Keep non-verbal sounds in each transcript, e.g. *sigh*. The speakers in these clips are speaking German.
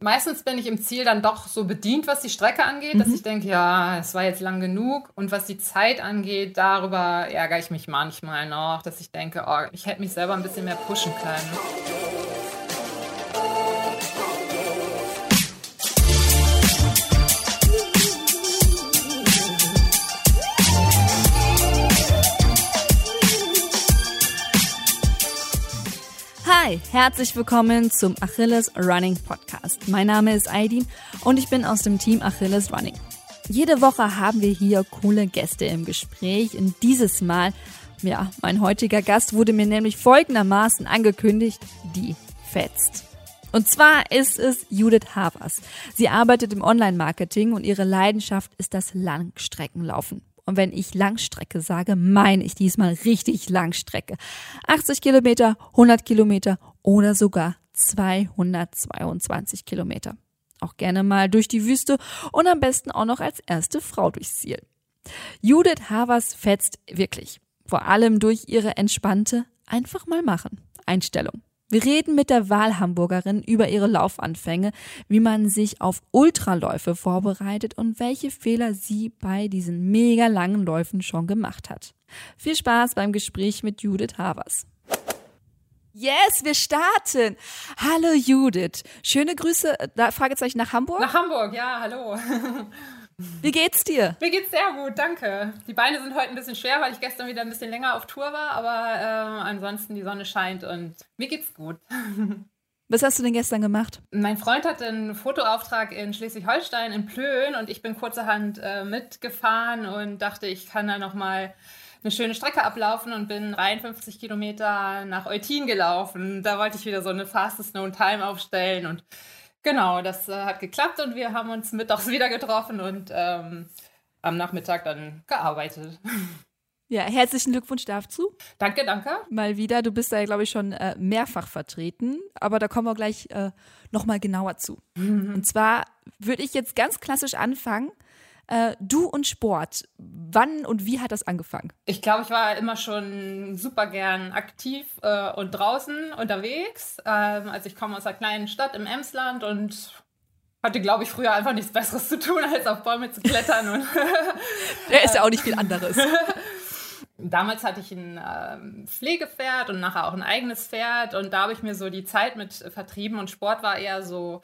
meistens bin ich im Ziel dann doch so bedient, was die Strecke angeht, mhm. dass ich denke, ja, es war jetzt lang genug. Und was die Zeit angeht, darüber ärgere ich mich manchmal noch, dass ich denke, oh, ich hätte mich selber ein bisschen mehr pushen können. Hi, herzlich willkommen zum Achilles Running Podcast. Mein Name ist Aidin und ich bin aus dem Team Achilles Running. Jede Woche haben wir hier coole Gäste im Gespräch und dieses Mal, ja, mein heutiger Gast wurde mir nämlich folgendermaßen angekündigt, die fetzt. Und zwar ist es Judith Havers. Sie arbeitet im Online-Marketing und ihre Leidenschaft ist das Langstreckenlaufen. Und wenn ich Langstrecke sage, meine ich diesmal richtig Langstrecke. 80 Kilometer, 100 Kilometer oder sogar 222 Kilometer. Auch gerne mal durch die Wüste und am besten auch noch als erste Frau durchs Ziel. Judith Havers fetzt wirklich. Vor allem durch ihre entspannte einfach mal machen Einstellung. Wir reden mit der Wahlhamburgerin über ihre Laufanfänge, wie man sich auf Ultraläufe vorbereitet und welche Fehler sie bei diesen mega langen Läufen schon gemacht hat. Viel Spaß beim Gespräch mit Judith Havers. Yes, wir starten. Hallo Judith. Schöne Grüße, da Fragezeichen nach Hamburg? Nach Hamburg, ja, hallo. *laughs* Wie geht's dir? Mir geht's sehr gut, danke. Die Beine sind heute ein bisschen schwer, weil ich gestern wieder ein bisschen länger auf Tour war, aber äh, ansonsten die Sonne scheint und mir geht's gut. *laughs* Was hast du denn gestern gemacht? Mein Freund hat einen Fotoauftrag in Schleswig-Holstein in Plön und ich bin kurzerhand äh, mitgefahren und dachte, ich kann da nochmal eine schöne Strecke ablaufen und bin 53 Kilometer nach Eutin gelaufen. Da wollte ich wieder so eine Fastest Known Time aufstellen und Genau, das äh, hat geklappt und wir haben uns mittags wieder getroffen und ähm, am Nachmittag dann gearbeitet. *laughs* Ja, herzlichen Glückwunsch dazu. Danke, danke. Mal wieder, du bist da, glaube ich, schon äh, mehrfach vertreten, aber da kommen wir gleich äh, nochmal genauer zu. Mhm. Und zwar würde ich jetzt ganz klassisch anfangen äh, du und Sport, wann und wie hat das angefangen? Ich glaube, ich war immer schon super gern aktiv äh, und draußen unterwegs. Ähm, also ich komme aus einer kleinen Stadt im Emsland und hatte, glaube ich, früher einfach nichts Besseres zu tun, *laughs* als auf Bäume zu klettern. und *laughs* Der ist ja auch nicht viel anderes. *laughs* Damals hatte ich ein ähm, Pflegepferd und nachher auch ein eigenes Pferd und da habe ich mir so die Zeit mit vertrieben und Sport war eher so,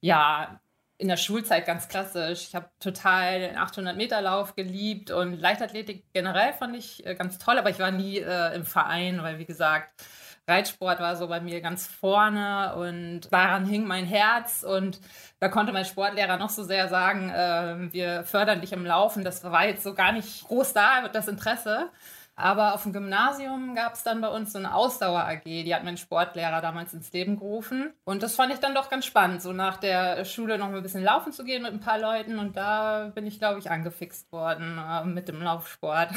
ja, in der Schulzeit ganz klassisch. Ich habe total den 800-Meter-Lauf geliebt und Leichtathletik generell fand ich äh, ganz toll, aber ich war nie äh, im Verein, weil, wie gesagt, Reitsport war so bei mir ganz vorne und daran hing mein Herz und da konnte mein Sportlehrer noch so sehr sagen, äh, wir fördern dich im Laufen. Das war jetzt so gar nicht groß da, das Interesse. Aber auf dem Gymnasium gab es dann bei uns so eine Ausdauer-AG, die hat mein Sportlehrer damals ins Leben gerufen. Und das fand ich dann doch ganz spannend, so nach der Schule noch mal ein bisschen laufen zu gehen mit ein paar Leuten. Und da bin ich, glaube ich, angefixt worden äh, mit dem Laufsport.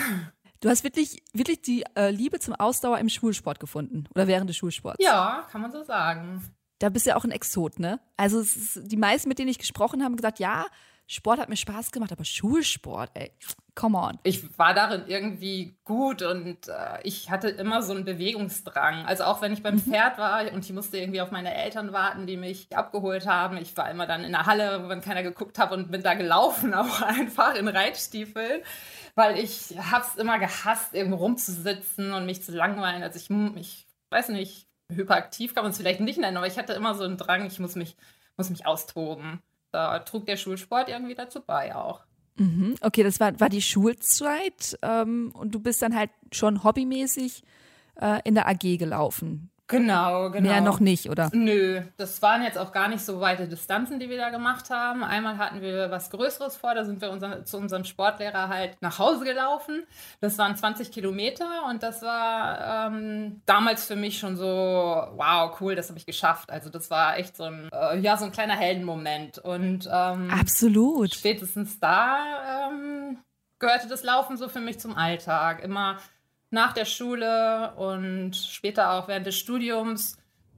Du hast wirklich, wirklich die äh, Liebe zum Ausdauer im Schulsport gefunden oder während des Schulsports. Ja, kann man so sagen. Da bist du ja auch ein Exot, ne? Also ist, die meisten, mit denen ich gesprochen habe, haben gesagt, ja, Sport hat mir Spaß gemacht, aber Schulsport, ey, come on. Ich war darin irgendwie gut und äh, ich hatte immer so einen Bewegungsdrang. Also auch wenn ich beim mhm. Pferd war und ich musste irgendwie auf meine Eltern warten, die mich abgeholt haben. Ich war immer dann in der Halle, wenn keiner geguckt hat und bin da gelaufen, *laughs* auch einfach in Reitstiefeln, weil ich hab's immer gehasst, irgendwo rumzusitzen und mich zu langweilen. Also ich, ich weiß nicht, hyperaktiv kann man es vielleicht nicht nennen, aber ich hatte immer so einen Drang, ich muss mich, muss mich austoben da trug der Schulsport irgendwie dazu bei auch. Mhm. Okay, das war, war die Schulzeit ähm, und du bist dann halt schon hobbymäßig äh, in der AG gelaufen. Genau, genau. Mehr noch nicht, oder? Nö, das waren jetzt auch gar nicht so weite Distanzen, die wir da gemacht haben. Einmal hatten wir was Größeres vor, da sind wir unser, zu unserem Sportlehrer halt nach Hause gelaufen. Das waren 20 Kilometer und das war ähm, damals für mich schon so, wow, cool, das habe ich geschafft. Also das war echt so ein, äh, ja, so ein kleiner Heldenmoment. Und ähm, absolut. Spätestens da ähm, gehörte das Laufen so für mich zum Alltag. Immer nach der Schule und später auch während des Studiums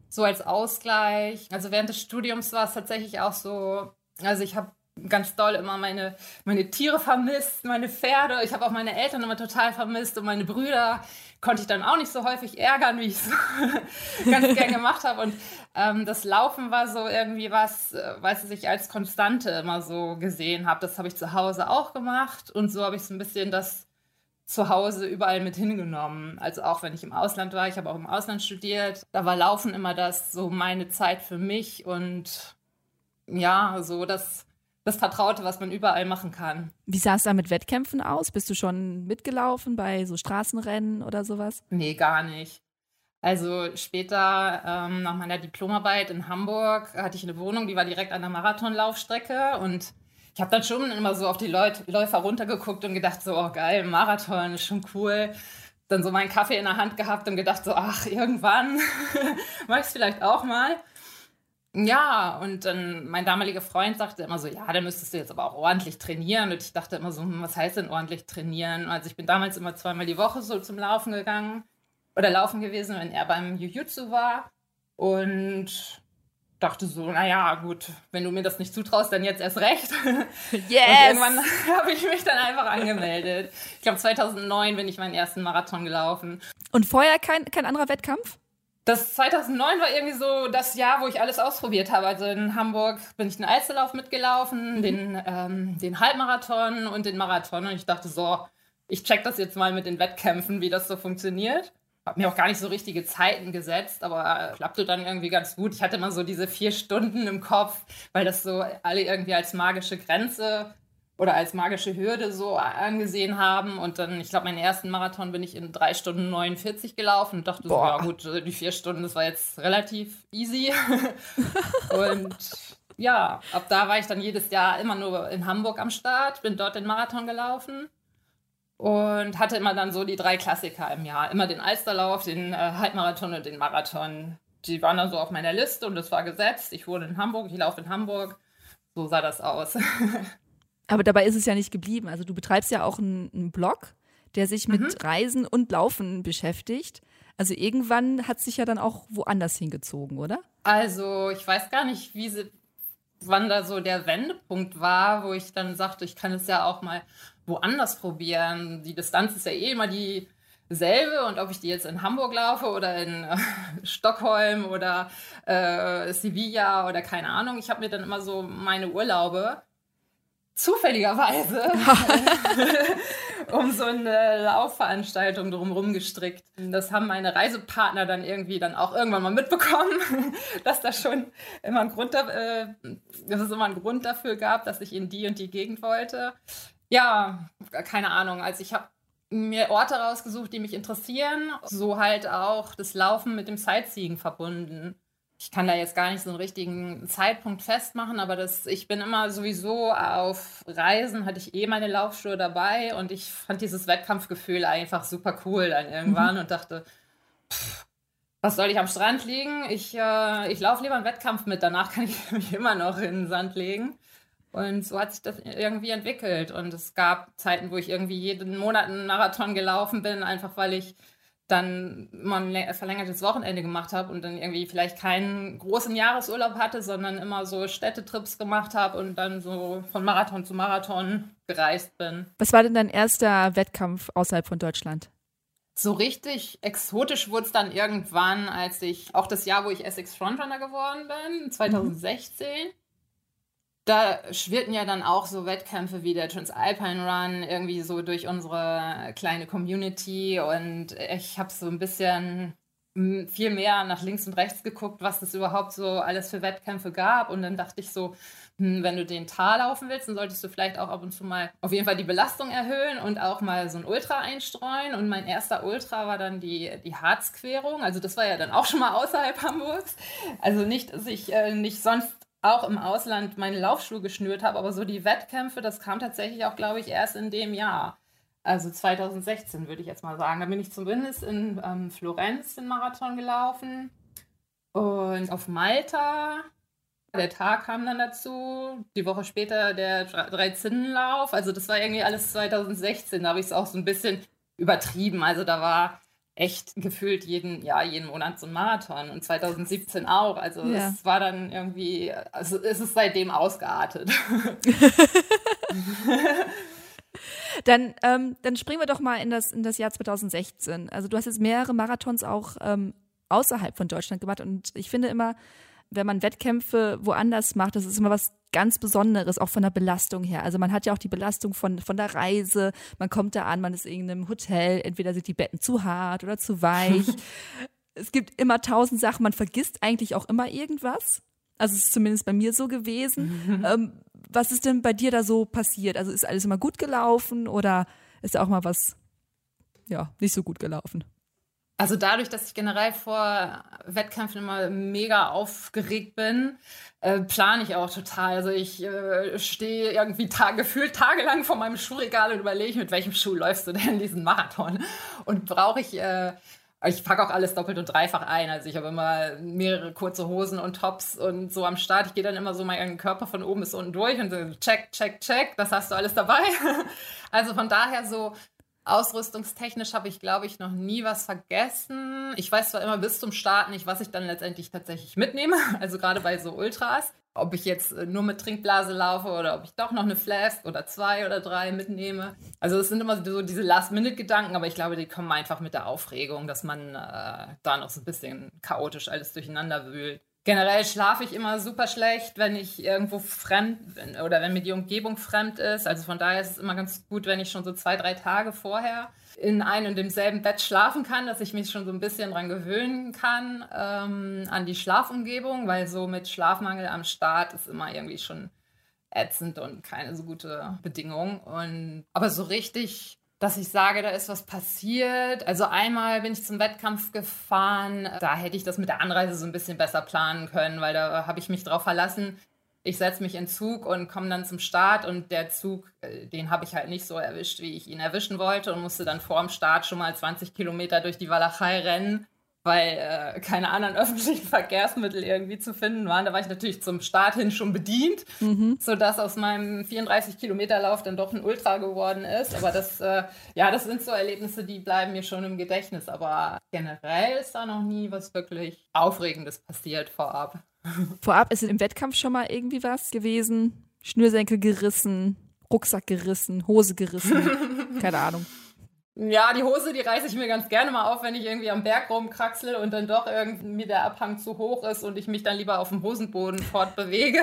so als Ausgleich. Also während des Studiums war es tatsächlich auch so, also ich habe ganz doll immer meine, meine Tiere vermisst, meine Pferde. Ich habe auch meine Eltern immer total vermisst und meine Brüder konnte ich dann auch nicht so häufig ärgern, wie ich es *laughs* ganz gern *laughs* gemacht habe. Und Ähm, das Laufen war so irgendwie was, äh, was ich als Konstante immer so gesehen habe. Das habe ich zu Hause auch gemacht und so habe ich so ein bisschen das zu Hause überall mit hingenommen. Also auch wenn ich im Ausland war, ich habe auch im Ausland studiert, da war Laufen immer das so meine Zeit für mich und ja, so das das Vertraute, was man überall machen kann. Wie sah es da mit Wettkämpfen aus? Bist du schon mitgelaufen bei so Straßenrennen oder sowas? Nee, gar nicht. Also später, ähm, nach meiner Diplomarbeit in Hamburg, hatte ich eine Wohnung, die war direkt an der Marathonlaufstrecke und ich habe dann schon immer so auf die Leut Läufer runtergeguckt und gedacht, so, oh geil, Marathon ist schon cool. Dann so meinen Kaffee in der Hand gehabt und gedacht, so, ach, irgendwann *laughs* mach ich es vielleicht auch mal. Ja, und dann mein damaliger Freund sagte immer so, ja, da müsstest du jetzt aber auch ordentlich trainieren. Und ich dachte immer so, hm, was heißt denn ordentlich trainieren? Also ich bin damals immer zweimal die Woche so zum Laufen gegangen oder laufen gewesen, wenn er beim Jiu-Jitsu war. Und dachte so, naja, gut, wenn du mir das nicht zutraust, dann jetzt erst recht. *laughs* Yes! Und irgendwann *laughs* habe ich mich dann einfach angemeldet. Ich glaube, 2009 bin ich meinen ersten Marathon gelaufen. Und vorher kein, kein anderer Wettkampf? Das 2009 war irgendwie so das Jahr, wo ich alles ausprobiert habe. Also in Hamburg bin ich den Einzellauf mitgelaufen, mhm. den, ähm, den Halbmarathon und den Marathon. Und ich dachte so, ich check das jetzt mal mit den Wettkämpfen, wie das so funktioniert. Hab mir auch gar nicht so richtige Zeiten gesetzt, aber klappte dann irgendwie ganz gut. Ich hatte immer so diese vier Stunden im Kopf, weil das so alle irgendwie als magische Grenze oder als magische Hürde so angesehen haben. Und dann, ich glaube, meinen ersten Marathon bin ich in drei Stunden 49 gelaufen und dachte Boah. so, ja gut, die vier Stunden, das war jetzt relativ easy. *laughs* und ja, ab da war ich dann jedes Jahr immer nur in Hamburg am Start, bin dort den Marathon gelaufen und hatte immer dann so die drei Klassiker im Jahr. Immer den Alsterlauf, den äh, Halbmarathon und den Marathon. Die waren dann so auf meiner Liste und das war gesetzt. Ich wohne in Hamburg, ich laufe in Hamburg. So sah das aus. *laughs* Aber dabei ist es ja nicht geblieben. Also du betreibst ja auch einen, einen Blog, der sich mit mhm. Reisen und Laufen beschäftigt. Also irgendwann hat sich ja dann auch woanders hingezogen, oder? Also ich weiß gar nicht, wie sie, wann da so der Wendepunkt war, wo ich dann sagte, ich kann es ja auch mal woanders probieren. Die Distanz ist ja eh immer dieselbe und ob ich die jetzt in Hamburg laufe oder in äh, *laughs* Stockholm oder äh, Sevilla oder keine Ahnung, ich habe mir dann immer so meine Urlaube zufälligerweise *laughs* um so eine Laufveranstaltung drumherum gestrickt. Das haben meine Reisepartner dann irgendwie dann auch irgendwann mal mitbekommen, *laughs* dass das schon immer ein Grund, äh, dass es immer einen Grund dafür gab, dass ich in die und die Gegend wollte. Ja, keine Ahnung. Also ich habe mir Orte rausgesucht, die mich interessieren. So halt auch das Laufen mit dem Sightseeing verbunden ich kann da jetzt gar nicht so einen richtigen Zeitpunkt festmachen, aber das, ich bin immer sowieso auf Reisen, hatte ich eh meine Laufschuhe dabei und ich fand dieses Wettkampfgefühl einfach super cool dann irgendwann mhm. und dachte, pff, was soll ich am Strand liegen? Ich, äh, ich laufe lieber einen Wettkampf mit, danach kann ich *laughs* mich immer noch in den Sand legen. Und so hat sich das irgendwie entwickelt. Und es gab Zeiten, wo ich irgendwie jeden Monat einen Marathon gelaufen bin, einfach weil ich dann immer ein verlängertes Wochenende gemacht habe und dann irgendwie vielleicht keinen großen Jahresurlaub hatte, sondern immer so Städtetrips gemacht habe und dann so von Marathon zu Marathon gereist bin. Was war denn dein erster Wettkampf außerhalb von Deutschland? So richtig exotisch wurde es dann irgendwann, als ich auch das Jahr, wo ich Essex Frontrunner geworden bin, 2016. Mhm da schwirrten ja dann auch so Wettkämpfe wie der Transalpine Run irgendwie so durch unsere kleine Community und ich habe so ein bisschen viel mehr nach links und rechts geguckt, was es überhaupt so alles für Wettkämpfe gab und dann dachte ich so, hm, wenn du den Tal laufen willst, dann solltest du vielleicht auch ab und zu mal auf jeden Fall die Belastung erhöhen und auch mal so ein Ultra einstreuen. Und mein erster Ultra war dann die, die Harzquerung. Also das war ja dann auch schon mal außerhalb Hamburgs. Also nicht, dass ich äh, nicht sonst auch im Ausland meine Laufschuhe geschnürt habe, aber so die Wettkämpfe, das kam tatsächlich auch, glaube ich, erst in dem Jahr. Also 2016 würde ich jetzt mal sagen. Da bin ich zumindest in ähm, Florenz den Marathon gelaufen und auf Malta. Der Tag kam dann dazu, die Woche später der Dreizinnenlauf. Also das war irgendwie alles 2016. Da habe ich es auch so ein bisschen übertrieben. Also da war echt gefühlt jeden, ja, jeden Monat so ein Marathon und 2017 auch. Also ja. es war dann irgendwie, also es ist seitdem ausgeartet. *laughs* dann, ähm, dann springen wir doch mal in das, in das Jahr 2016. Also du hast jetzt mehrere Marathons auch ähm, außerhalb von Deutschland gemacht. Und ich finde immer, wenn man Wettkämpfe woanders macht, das ist immer was ganz Besonderes, auch von der Belastung her. Also man hat ja auch die Belastung von, von der Reise, man kommt da an, man ist in irgendeinem Hotel, entweder sind die Betten zu hart oder zu weich. *laughs* es gibt immer tausend Sachen, man vergisst eigentlich auch immer irgendwas. Also es ist zumindest bei mir so gewesen. ähm, was ist denn bei dir da so passiert? Also ist alles immer gut gelaufen oder ist da auch mal was, ja, nicht so gut gelaufen? Also dadurch, dass ich generell vor Wettkämpfen immer mega aufgeregt bin, äh, plane ich auch total. Also ich äh, stehe irgendwie ta gefühlt tagelang vor meinem Schuhregal und überlege, mit welchem Schuh läufst du denn diesen Marathon? Und brauche ich äh, ich packe auch alles doppelt und dreifach ein. Also ich habe immer mehrere kurze Hosen und Tops und so am Start. Ich gehe dann immer so meinen Körper von oben bis unten durch und so check, check, check. Das hast du alles dabei. *laughs* Also von daher so ausrüstungstechnisch habe ich, glaube ich, noch nie was vergessen. Ich weiß zwar immer bis zum Start nicht, was ich dann letztendlich tatsächlich mitnehme. *laughs* Also gerade bei so Ultras ob ich jetzt äh, nur mit Trinkblase laufe oder ob ich doch noch eine Flask oder zwei oder drei mitnehme. Also es sind immer so diese Last-Minute-Gedanken, aber ich glaube, die kommen einfach mit der Aufregung, dass man äh, da noch so ein bisschen chaotisch alles durcheinander wühlt. Generell schlafe ich immer super schlecht, wenn ich irgendwo fremd bin oder wenn mir die Umgebung fremd ist. Also von daher ist es immer ganz gut, wenn ich schon so zwei, drei Tage vorher in einem und demselben Bett schlafen kann, dass ich mich schon so ein bisschen dran gewöhnen kann ähm, an die Schlafumgebung, weil so mit Schlafmangel am Start ist immer irgendwie schon ätzend und keine so gute Bedingung. Und aber so richtig, dass ich sage, da ist was passiert. Also einmal bin ich zum Wettkampf gefahren, da hätte ich das mit der Anreise so ein bisschen besser planen können, weil da habe ich mich drauf verlassen, ich setze mich in Zug und komme dann zum Start und der Zug, äh, den habe ich halt nicht so erwischt, wie ich ihn erwischen wollte und musste dann vor dem Start schon mal 20 Kilometer durch die Walachei rennen, weil äh, keine anderen *laughs* öffentlichen Verkehrsmittel irgendwie zu finden waren. Da war ich natürlich zum Start hin schon bedient, mhm. sodass aus meinem 34 Kilometer Lauf dann doch ein Ultra geworden ist. Aber das, äh, ja, das sind so Erlebnisse, die bleiben mir schon im Gedächtnis. Aber generell ist da noch nie was wirklich Aufregendes passiert vorab. *laughs* Vorab ist im Wettkampf schon mal irgendwie was gewesen. Schnürsenkel gerissen, Rucksack gerissen, Hose gerissen. *laughs* Keine Ahnung. Ja, die Hose, die reiße ich mir ganz gerne mal auf, wenn ich irgendwie am Berg rumkraxel und dann doch irgendwie der Abhang zu hoch ist und ich mich dann lieber auf dem Hosenboden fortbewege.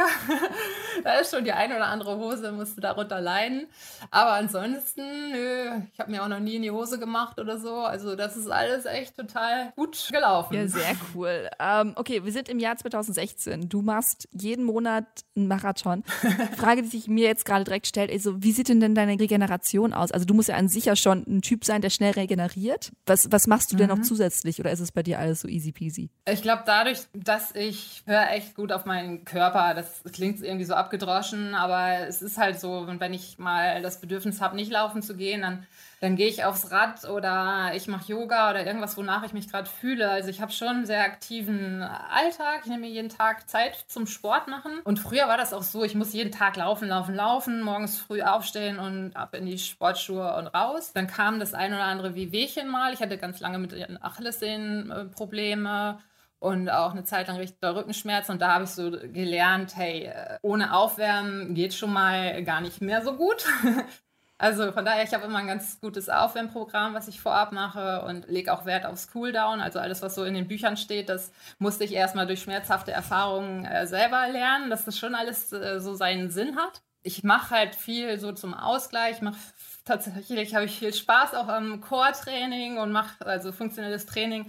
*laughs* da ist schon die eine oder andere Hose, musste darunter leiden. Aber ansonsten, nö, ich habe mir auch noch nie in die Hose gemacht oder so. Also das ist alles echt total gut gelaufen. Ja, sehr cool. Ähm, okay, wir sind im Jahr 2016. Du machst jeden Monat einen Marathon. *laughs* Frage, die sich mir jetzt gerade direkt stellt, ist so, wie sieht denn, denn deine Regeneration aus? Also du musst ja an sich ja schon ein Typ sein, der schnell regeneriert. Was, was machst du denn noch mhm. zusätzlich oder ist es bei dir alles so easy peasy? Ich glaube, dadurch, dass ich höre echt gut auf meinen Körper, das klingt irgendwie so abgedroschen, aber es ist halt so, wenn ich mal das Bedürfnis habe, nicht laufen zu gehen, dann dann gehe ich aufs Rad oder ich mache Yoga oder irgendwas, wonach ich mich gerade fühle. Also ich habe schon einen sehr aktiven Alltag. Ich nehme mir jeden Tag Zeit zum Sport machen. Und früher war das auch so, ich muss jeden Tag laufen, laufen, laufen, morgens früh aufstehen und ab in die Sportschuhe und raus. Dann kam das ein oder andere Wehwehchen mal. Ich hatte ganz lange mit Achillessehnen Probleme und auch eine Zeit lang richtig Rückenschmerzen. Und da habe ich so gelernt, hey, ohne Aufwärmen geht schon mal gar nicht mehr so gut. *laughs* Also von daher, ich habe immer ein ganz gutes Aufwärmprogramm, was ich vorab mache und lege auch Wert aufs Cooldown. Also alles, was so in den Büchern steht, das musste ich erstmal durch schmerzhafte Erfahrungen äh, selber lernen, dass das schon alles äh, so seinen Sinn hat. Ich mache halt viel so zum Ausgleich, ich mache tatsächlich habe ich viel Spaß auch am Core-Training und mache also funktionelles Training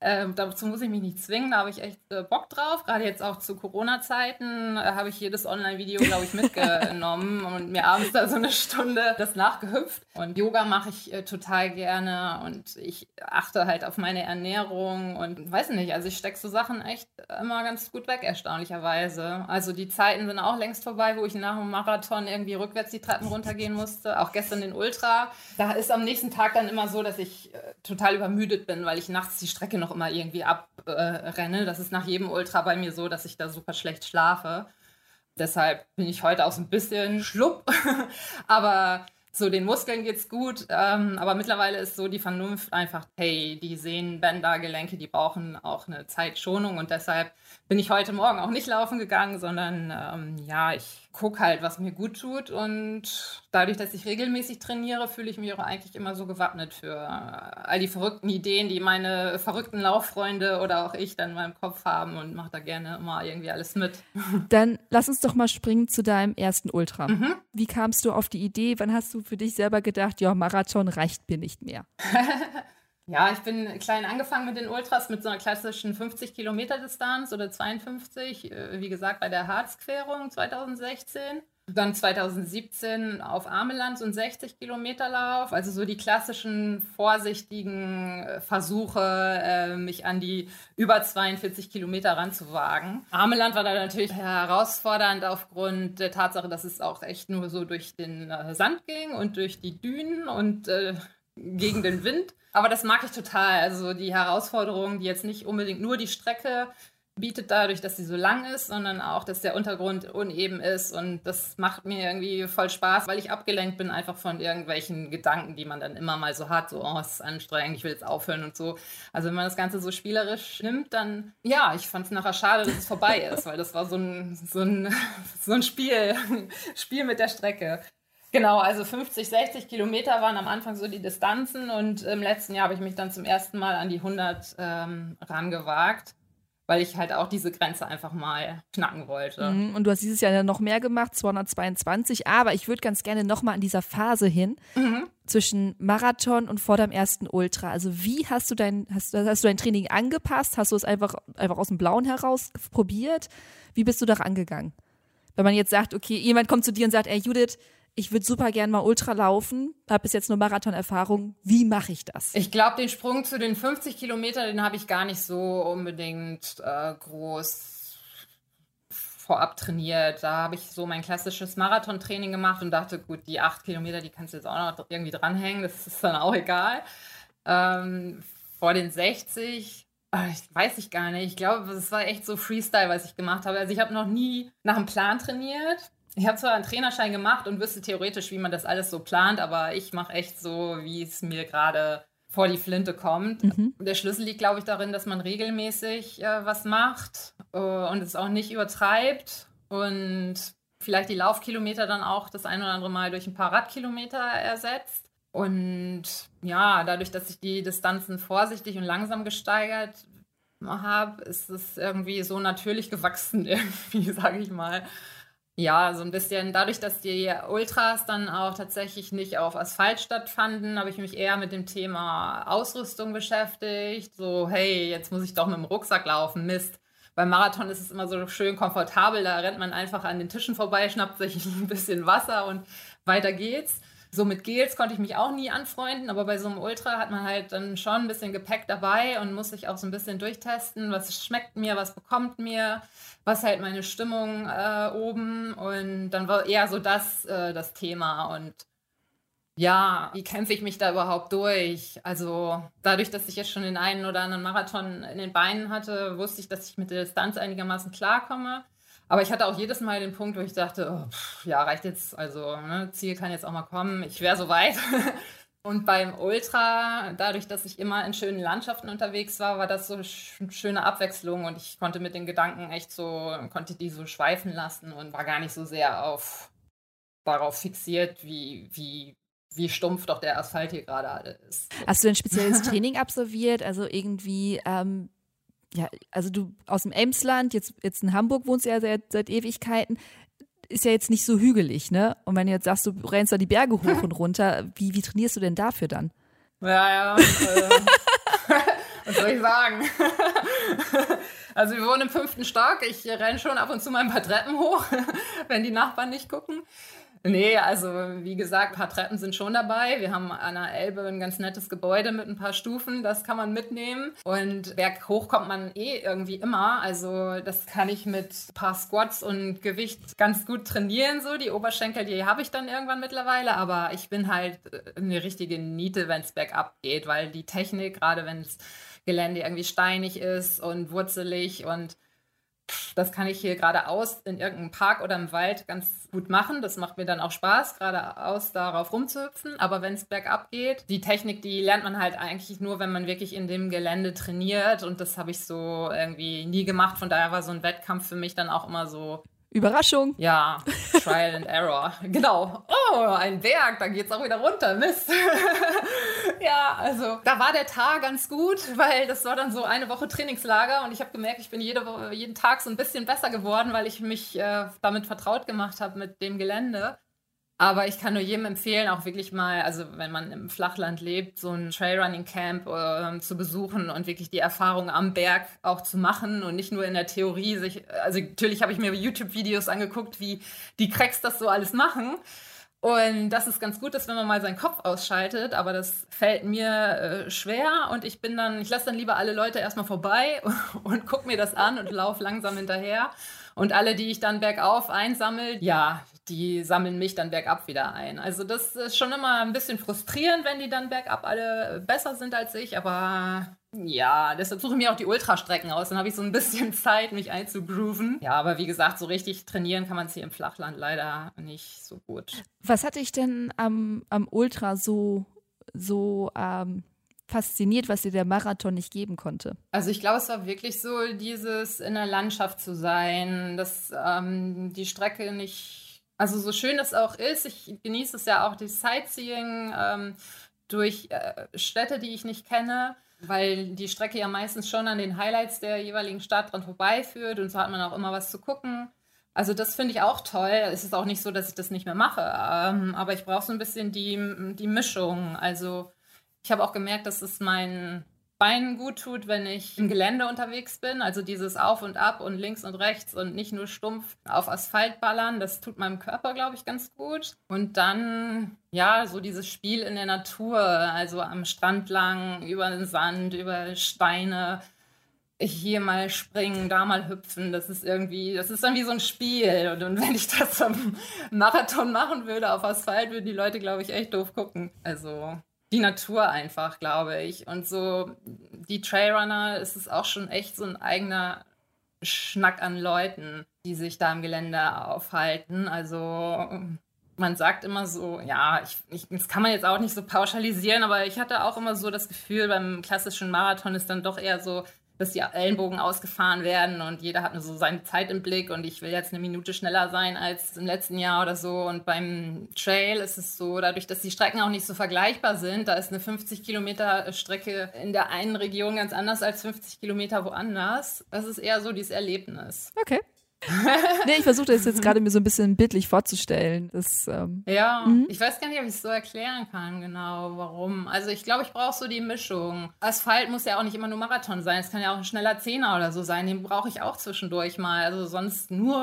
ähm, dazu muss ich mich nicht zwingen, da habe ich echt äh, Bock drauf. Gerade jetzt auch zu Corona-Zeiten äh, habe ich jedes Online-Video, glaube ich, mitgenommen *laughs* und mir abends da so eine Stunde das nachgehüpft. Und Yoga mache ich äh, total gerne und ich achte halt auf meine Ernährung und weiß nicht, also ich stecke so Sachen echt immer ganz gut weg, erstaunlicherweise. Also die Zeiten sind auch längst vorbei, wo ich nach einem Marathon irgendwie rückwärts die Treppen runtergehen musste. Auch gestern den Ultra. Da ist am nächsten Tag dann immer so, dass ich äh, total übermüdet bin, weil ich nachts die Strecke noch noch immer irgendwie abrenne. das ist nach jedem Ultra bei mir so, dass ich da super schlecht schlafe. Deshalb bin ich heute auch so ein bisschen schlupp. *laughs* Aber so den Muskeln geht's gut, ähm, aber mittlerweile ist so die Vernunft einfach, hey, die Sehnenbänder, Gelenke, die brauchen auch eine Zeitschonung und deshalb bin ich heute Morgen auch nicht laufen gegangen, sondern ähm, ja, ich gucke halt, was mir gut tut. Und dadurch, dass ich regelmäßig trainiere, fühle ich mich auch eigentlich immer so gewappnet für äh, all die verrückten Ideen, die meine verrückten Lauffreunde oder auch ich dann in meinem Kopf haben und mache da gerne immer irgendwie alles mit. Dann lass uns doch mal springen zu deinem ersten Ultra. Mhm. Wie kamst du auf die Idee? Wann hast du für dich selber gedacht, ja, Marathon reicht mir nicht mehr? *laughs* Ja, ich bin klein angefangen mit den Ultras mit so einer klassischen 50 Kilometer Distanz oder 52, äh, wie gesagt, bei der Harzquerung 2016. Dann 2017 auf Ameland so ein 60 Kilometer Lauf, also so die klassischen vorsichtigen äh, Versuche, äh, mich an die über 42 Kilometer ranzuwagen. Ameland war da natürlich herausfordernd aufgrund der Tatsache, dass es auch echt nur so durch den Sand ging und durch die Dünen und äh, gegen den Wind. Aber das mag ich total. Also die Herausforderung, die jetzt nicht unbedingt nur die Strecke bietet dadurch, dass sie so lang ist, sondern auch, dass der Untergrund uneben ist. Und das macht mir irgendwie voll Spaß, weil ich abgelenkt bin einfach von irgendwelchen Gedanken, die man dann immer mal so hat. So, oh, es ist anstrengend, ich will jetzt aufhören und so. Also wenn man das Ganze so spielerisch nimmt, dann, ja, ich fand es nachher schade, dass es vorbei ist, weil das war so ein, so ein, *laughs* so ein Spiel, *laughs* Spiel mit der Strecke. Genau, also 50, 60 Kilometer waren am Anfang so die Distanzen und im letzten Jahr habe ich mich dann zum ersten Mal an die 100 ähm, rangewagt, weil ich halt auch diese Grenze einfach mal knacken wollte. Mhm, und du hast dieses Jahr ja noch mehr gemacht, 222, aber ich würde ganz gerne nochmal an dieser Phase hin mhm. zwischen Marathon und vor deinem ersten Ultra. Also wie hast du dein, hast, hast du dein Training angepasst? Hast du es einfach, einfach aus dem Blauen heraus probiert? Wie bist du da angegangen? Wenn man jetzt sagt, okay, jemand kommt zu dir und sagt, ey Judith, ich würde super gern mal Ultra laufen, habe bis jetzt nur Marathon-Erfahrung. Wie mache ich das? Ich glaube, den Sprung zu den 50 Kilometern, den habe ich gar nicht so unbedingt äh, groß vorab trainiert. Da habe ich so mein klassisches Marathon-Training gemacht und dachte, gut, die acht Kilometer, die kannst du jetzt auch noch irgendwie dranhängen, das ist dann auch egal. Ähm, vor den 60 ah, ich weiß ich gar nicht. Ich glaube, es war echt so Freestyle, was ich gemacht habe. Also ich habe noch nie nach einem Plan trainiert. Ich habe zwar einen Trainerschein gemacht und wüsste theoretisch, wie man das alles so plant, aber ich mache echt so, wie es mir gerade vor die Flinte kommt. Mhm. Der Schlüssel liegt, glaube ich, darin, dass man regelmäßig äh, was macht äh, und es auch nicht übertreibt und vielleicht die Laufkilometer dann auch das ein oder andere Mal durch ein paar Radkilometer ersetzt. Und ja, dadurch, dass ich die Distanzen vorsichtig und langsam gesteigert habe, ist es irgendwie so natürlich gewachsen, *laughs* irgendwie, sage ich mal. Ja, so ein bisschen dadurch, dass die Ultras dann auch tatsächlich nicht auf Asphalt stattfanden, habe ich mich eher mit dem Thema Ausrüstung beschäftigt. So, hey, jetzt muss ich doch mit dem Rucksack laufen, Mist. Beim Marathon ist es immer so schön komfortabel, da rennt man einfach an den Tischen vorbei, schnappt sich *laughs* ein bisschen Wasser und weiter geht's. So mit Gels konnte ich mich auch nie anfreunden, aber bei so einem Ultra hat man halt dann schon ein bisschen Gepäck dabei und muss sich auch so ein bisschen durchtesten, was schmeckt mir, was bekommt mir, was halt meine Stimmung äh, oben und dann war eher so das äh, das Thema und ja, wie kämpfe ich mich da überhaupt durch? Also dadurch, dass ich jetzt schon den einen oder anderen Marathon in den Beinen hatte, wusste ich, dass ich mit der Distanz einigermaßen klarkomme. Aber ich hatte auch jedes Mal den Punkt, wo ich dachte, oh, pff, ja, reicht jetzt, also ne, Ziel kann jetzt auch mal kommen, ich wäre soweit. *laughs* Und beim Ultra, dadurch, dass ich immer in schönen Landschaften unterwegs war, war das so eine schöne Abwechslung und ich konnte mit den Gedanken echt so, konnte die so schweifen lassen und war gar nicht so sehr auf, darauf fixiert, wie, wie, wie stumpf doch der Asphalt hier gerade ist. Hast du ein spezielles *laughs* Training absolviert? Also irgendwie, ähm, ja, also du aus dem Emsland, jetzt, jetzt in Hamburg wohnst du ja seit, seit Ewigkeiten ist ja jetzt nicht so hügelig, ne? Und wenn du jetzt sagst, du rennst da die Berge hoch *laughs* und runter, wie, wie trainierst du denn dafür dann? Ja, ja. *laughs* Äh, *laughs* was soll ich sagen? also wir wohnen im fünften Stock. Ich renne schon ab und zu mal ein paar Treppen hoch, wenn die Nachbarn nicht gucken. Nee, also wie gesagt, ein paar Treppen sind schon dabei. Wir haben an der Elbe ein ganz nettes Gebäude mit ein paar Stufen, das kann man mitnehmen. Und berghoch kommt man eh irgendwie immer. Also das kann ich mit ein paar Squats und Gewicht ganz gut trainieren. So die Oberschenkel, die habe ich dann irgendwann mittlerweile. Aber ich bin halt eine richtige Niete, wenn es bergab geht, weil die Technik, gerade wenn das Gelände irgendwie steinig ist und wurzelig und das kann ich hier geradeaus in irgendeinem Park oder im Wald ganz gut machen. Das macht mir dann auch Spaß, geradeaus darauf rumzuhüpfen. Aber wenn es bergab geht, die Technik, die lernt man halt eigentlich nur, wenn man wirklich in dem Gelände trainiert. Und das habe ich so irgendwie nie gemacht. Von daher war so ein Wettkampf für mich dann auch immer so Überraschung. Ja, Trial and Error. *laughs* Genau. Oh, ein Berg, da geht es auch wieder runter. Mist. *laughs* ja, also da war der Tag ganz gut, weil das war dann so eine Woche Trainingslager und ich habe gemerkt, ich bin jede, jeden Tag so ein bisschen besser geworden, weil ich mich äh, damit vertraut gemacht habe mit dem Gelände. Aber ich kann nur jedem empfehlen, auch wirklich mal, also wenn man im Flachland lebt, so ein Trailrunning Camp äh, zu besuchen und wirklich die Erfahrung am Berg auch zu machen und nicht nur in der Theorie sich, also natürlich habe ich mir YouTube-Videos angeguckt, wie die Cracks das so alles machen. Und das ist ganz gut, dass wenn man mal seinen Kopf ausschaltet, aber das fällt mir äh, schwer und ich bin dann, ich lasse dann lieber alle Leute erstmal vorbei *laughs* und, und gucke mir das an und laufe langsam hinterher. Und alle, die ich dann bergauf einsammle, ja, die sammeln mich dann bergab wieder ein. Also das ist schon immer ein bisschen frustrierend, wenn die dann bergab alle besser sind als ich, aber ja, deshalb suche ich mir auch die Ultrastrecken aus. Dann habe ich so ein bisschen *laughs* Zeit, mich einzugrooven. Ja, aber wie gesagt, so richtig trainieren kann man es hier im Flachland leider nicht so gut. Was hat dich denn am, am Ultra so, so ähm, fasziniert, was dir der Marathon nicht geben konnte? Also ich glaube, es war wirklich so dieses in der Landschaft zu sein, dass ähm, die Strecke nicht, also so schön es auch ist, ich genieße es ja auch, die Sightseeing ähm, durch äh, Städte, die ich nicht kenne, weil die Strecke ja meistens schon an den Highlights der jeweiligen Stadt dran vorbeiführt und so hat man auch immer was zu gucken. Also das finde ich auch toll. Es ist auch nicht so, dass ich das nicht mehr mache, ähm, aber ich brauche so ein bisschen die, die Mischung. Also ich habe auch gemerkt, dass es meinen Beinen gut tut, wenn ich im Gelände unterwegs bin. Also dieses Auf und Ab und links und rechts und nicht nur stumpf auf Asphalt ballern. Das tut meinem Körper, glaube ich, ganz gut. Und dann, ja, so dieses Spiel in der Natur, also am Strand lang, über den Sand, über Steine. Hier mal springen, da mal hüpfen, das ist irgendwie, das ist dann wie so ein Spiel. Und, und wenn ich das am Marathon machen würde auf Asphalt, würden die Leute, glaube ich, echt doof gucken. Also die Natur einfach, glaube ich. Und so die Trailrunner ist es auch schon echt so ein eigener Schnack an Leuten, die sich da im Gelände aufhalten. Also man sagt immer so, ja, ich, ich, das kann man jetzt auch nicht so pauschalisieren, aber ich hatte auch immer so das Gefühl, beim klassischen Marathon ist dann doch eher so dass die Ellenbogen ausgefahren werden und jeder hat so seine Zeit im Blick und ich will jetzt eine Minute schneller sein als im letzten Jahr oder so. Und beim Trail ist es so, dadurch, dass die Strecken auch nicht so vergleichbar sind, da ist eine 50 Kilometer Strecke in der einen Region ganz anders als 50 Kilometer woanders. Das ist eher so dieses Erlebnis. Okay nee, ich versuche das jetzt gerade mir so ein bisschen bildlich vorzustellen. Das, ähm, ja, mhm. ich weiß gar nicht, ob ich es so erklären kann, genau, warum. Also ich glaube, ich brauche so die Mischung. Asphalt muss ja auch nicht immer nur Marathon sein. Es kann ja auch ein schneller Zehner oder so sein. Den brauche ich auch zwischendurch mal. Also sonst nur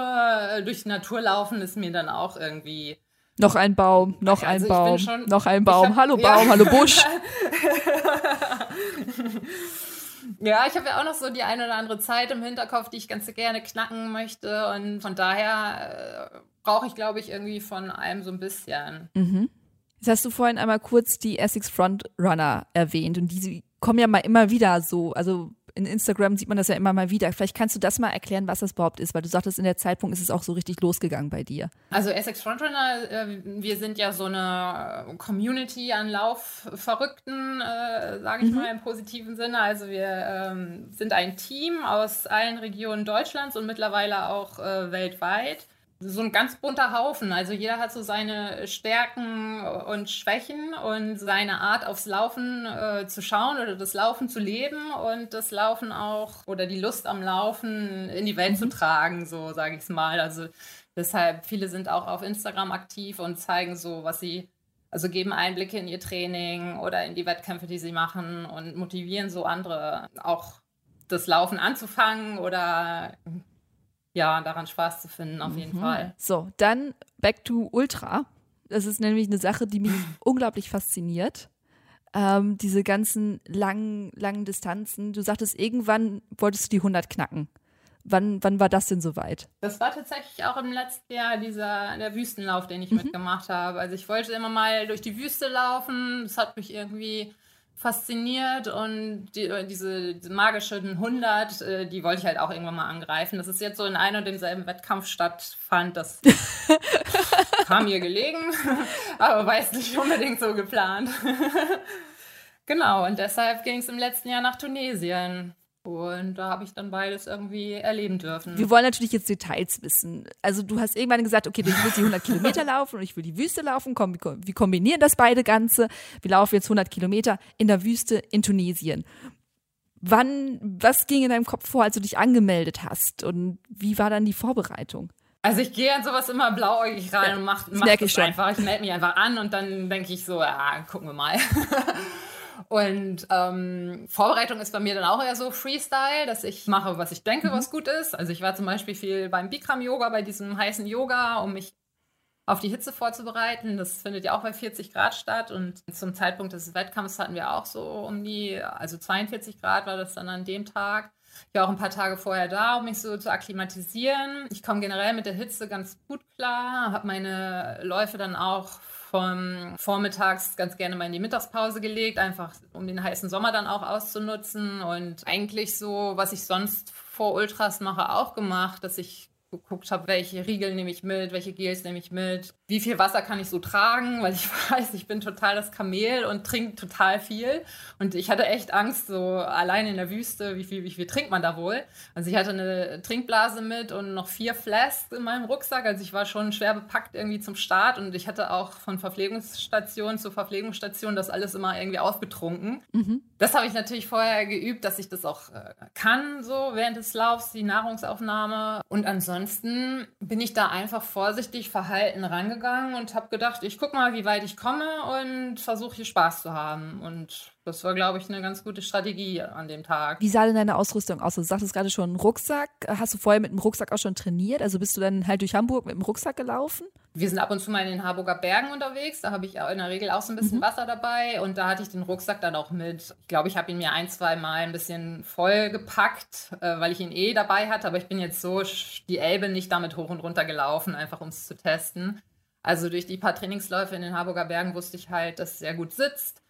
durch die Natur laufen ist mir dann auch irgendwie. Noch ein Baum, noch also ein Baum, schon, noch ein Baum. Hab, hallo *laughs* Baum, ja. hallo Busch. *laughs* Ja, ich habe ja auch noch so die eine oder andere Zeit im Hinterkopf, die ich ganz gerne knacken möchte. Und von daher äh, brauche ich, glaube ich, irgendwie von allem so ein bisschen. Mhm. Jetzt hast du vorhin einmal kurz die Essex Frontrunner erwähnt und die kommen ja mal immer wieder so. Also in Instagram sieht man das ja immer mal wieder. Vielleicht kannst du das mal erklären, was das überhaupt ist, weil du sagtest, in der Zeitpunkt ist es auch so richtig losgegangen bei dir. Also Essex Frontrunner, äh, wir sind ja so eine Community an Laufverrückten, äh, sage ich mhm. mal im positiven Sinne. Also wir ähm, sind ein Team aus allen Regionen Deutschlands und mittlerweile auch äh, weltweit so ein ganz bunter Haufen. Also jeder hat so seine Stärken und Schwächen und seine Art aufs Laufen äh, zu schauen oder das Laufen zu leben und das Laufen auch oder die Lust am Laufen in die Welt mhm. zu tragen, so sage ich es mal. Also deshalb, viele sind auch auf Instagram aktiv und zeigen so, was sie, also geben Einblicke in ihr Training oder in die Wettkämpfe, die sie machen und motivieren so andere auch das Laufen anzufangen oder ja, daran Spaß zu finden, auf jeden mhm. Fall. So, dann back to Ultra. Das ist nämlich eine Sache, die mich *laughs* unglaublich fasziniert. Ähm, diese ganzen langen, langen Distanzen. Du sagtest, irgendwann wolltest du die 100 knacken. Wann, wann war das denn soweit? Das war tatsächlich auch im letzten Jahr dieser der Wüstenlauf, den ich mhm. mitgemacht habe. Also ich wollte immer mal durch die Wüste laufen. Das hat mich irgendwie fasziniert und die, äh, diese, diese, magischen 100, äh, die wollte ich halt auch irgendwann mal angreifen. Das ist jetzt so in einem und demselben Wettkampf stattfand, das *laughs* kam mir gelegen, *laughs* aber war jetzt nicht unbedingt so geplant. *laughs* genau, und deshalb ging es im letzten Jahr nach Tunesien. Und da habe ich dann beides irgendwie erleben dürfen. Wir wollen natürlich jetzt Details wissen. Also du hast irgendwann gesagt, okay, ich will die 100 Kilometer *laughs* laufen und ich will die Wüste laufen. Komm, wir kombinieren das beide Ganze. Wir laufen jetzt 100 Kilometer in der Wüste in Tunesien. Wann, was ging in deinem Kopf vor, als du dich angemeldet hast? Und wie war dann die Vorbereitung? Also ich gehe an sowas immer blauäugig rein ja, und mache mach das, das einfach. Ich melde mich einfach an und dann denke ich so, ja, gucken wir mal. *laughs* Und ähm, Vorbereitung ist bei mir dann auch eher so Freestyle, dass ich mache, was ich denke, mhm. was gut ist. Also ich war zum Beispiel viel beim Bikram-Yoga, bei diesem heißen Yoga, um mich auf die Hitze vorzubereiten. Das findet ja auch bei 40 Grad statt. Und zum Zeitpunkt des Wettkampfs hatten wir auch so um die, also 42 Grad war das dann an dem Tag. Ich war auch ein paar Tage vorher da, um mich so zu akklimatisieren. Ich komme generell mit der Hitze ganz gut klar, habe meine Läufe dann auch vom Vormittags ganz gerne mal in die Mittagspause gelegt, einfach um den heißen Sommer dann auch auszunutzen. Und eigentlich so, was ich sonst vor Ultras mache, auch gemacht, dass ich geguckt habe, welche Riegel nehme ich mit, welche Gels nehme ich mit, wie viel Wasser kann ich so tragen, weil ich *laughs* weiß, ich bin total das Kamel und trinke total viel. Und ich hatte echt Angst, so allein in der Wüste, wie viel, wie viel trinkt man da wohl? Also ich hatte eine Trinkblase mit und noch vier Flasks in meinem Rucksack. Also ich war schon schwer bepackt irgendwie zum Start und ich hatte auch von Verpflegungsstation zu Verpflegungsstation das alles immer irgendwie aufgetrunken. Mhm. Das habe ich natürlich vorher geübt, dass ich das auch äh, kann, so während des Laufs, die Nahrungsaufnahme. Und ansonsten bin ich da einfach vorsichtig verhalten rangegangen und habe gedacht, ich gucke mal, wie weit ich komme und versuche hier Spaß zu haben. Und das war, glaube ich, eine ganz gute Strategie an dem Tag. Wie sah denn deine Ausrüstung aus? Du sagtest gerade schon Rucksack. Hast du vorher mit dem Rucksack auch schon trainiert? Also bist du dann halt durch Hamburg mit dem Rucksack gelaufen? Wir sind ab und zu mal in den Harburger Bergen unterwegs. Da habe ich in der Regel auch so ein bisschen mhm. Wasser dabei. Und da hatte ich den Rucksack dann auch mit. Ich glaube, ich habe ihn mir ein, zwei Mal ein bisschen voll gepackt, äh, weil ich ihn eh dabei hatte. Aber ich bin jetzt so die Elbe nicht damit hoch und runter gelaufen, einfach um es zu testen. Also durch die paar Trainingsläufe in den Harburger Bergen wusste ich halt, dass sehr gut sitzt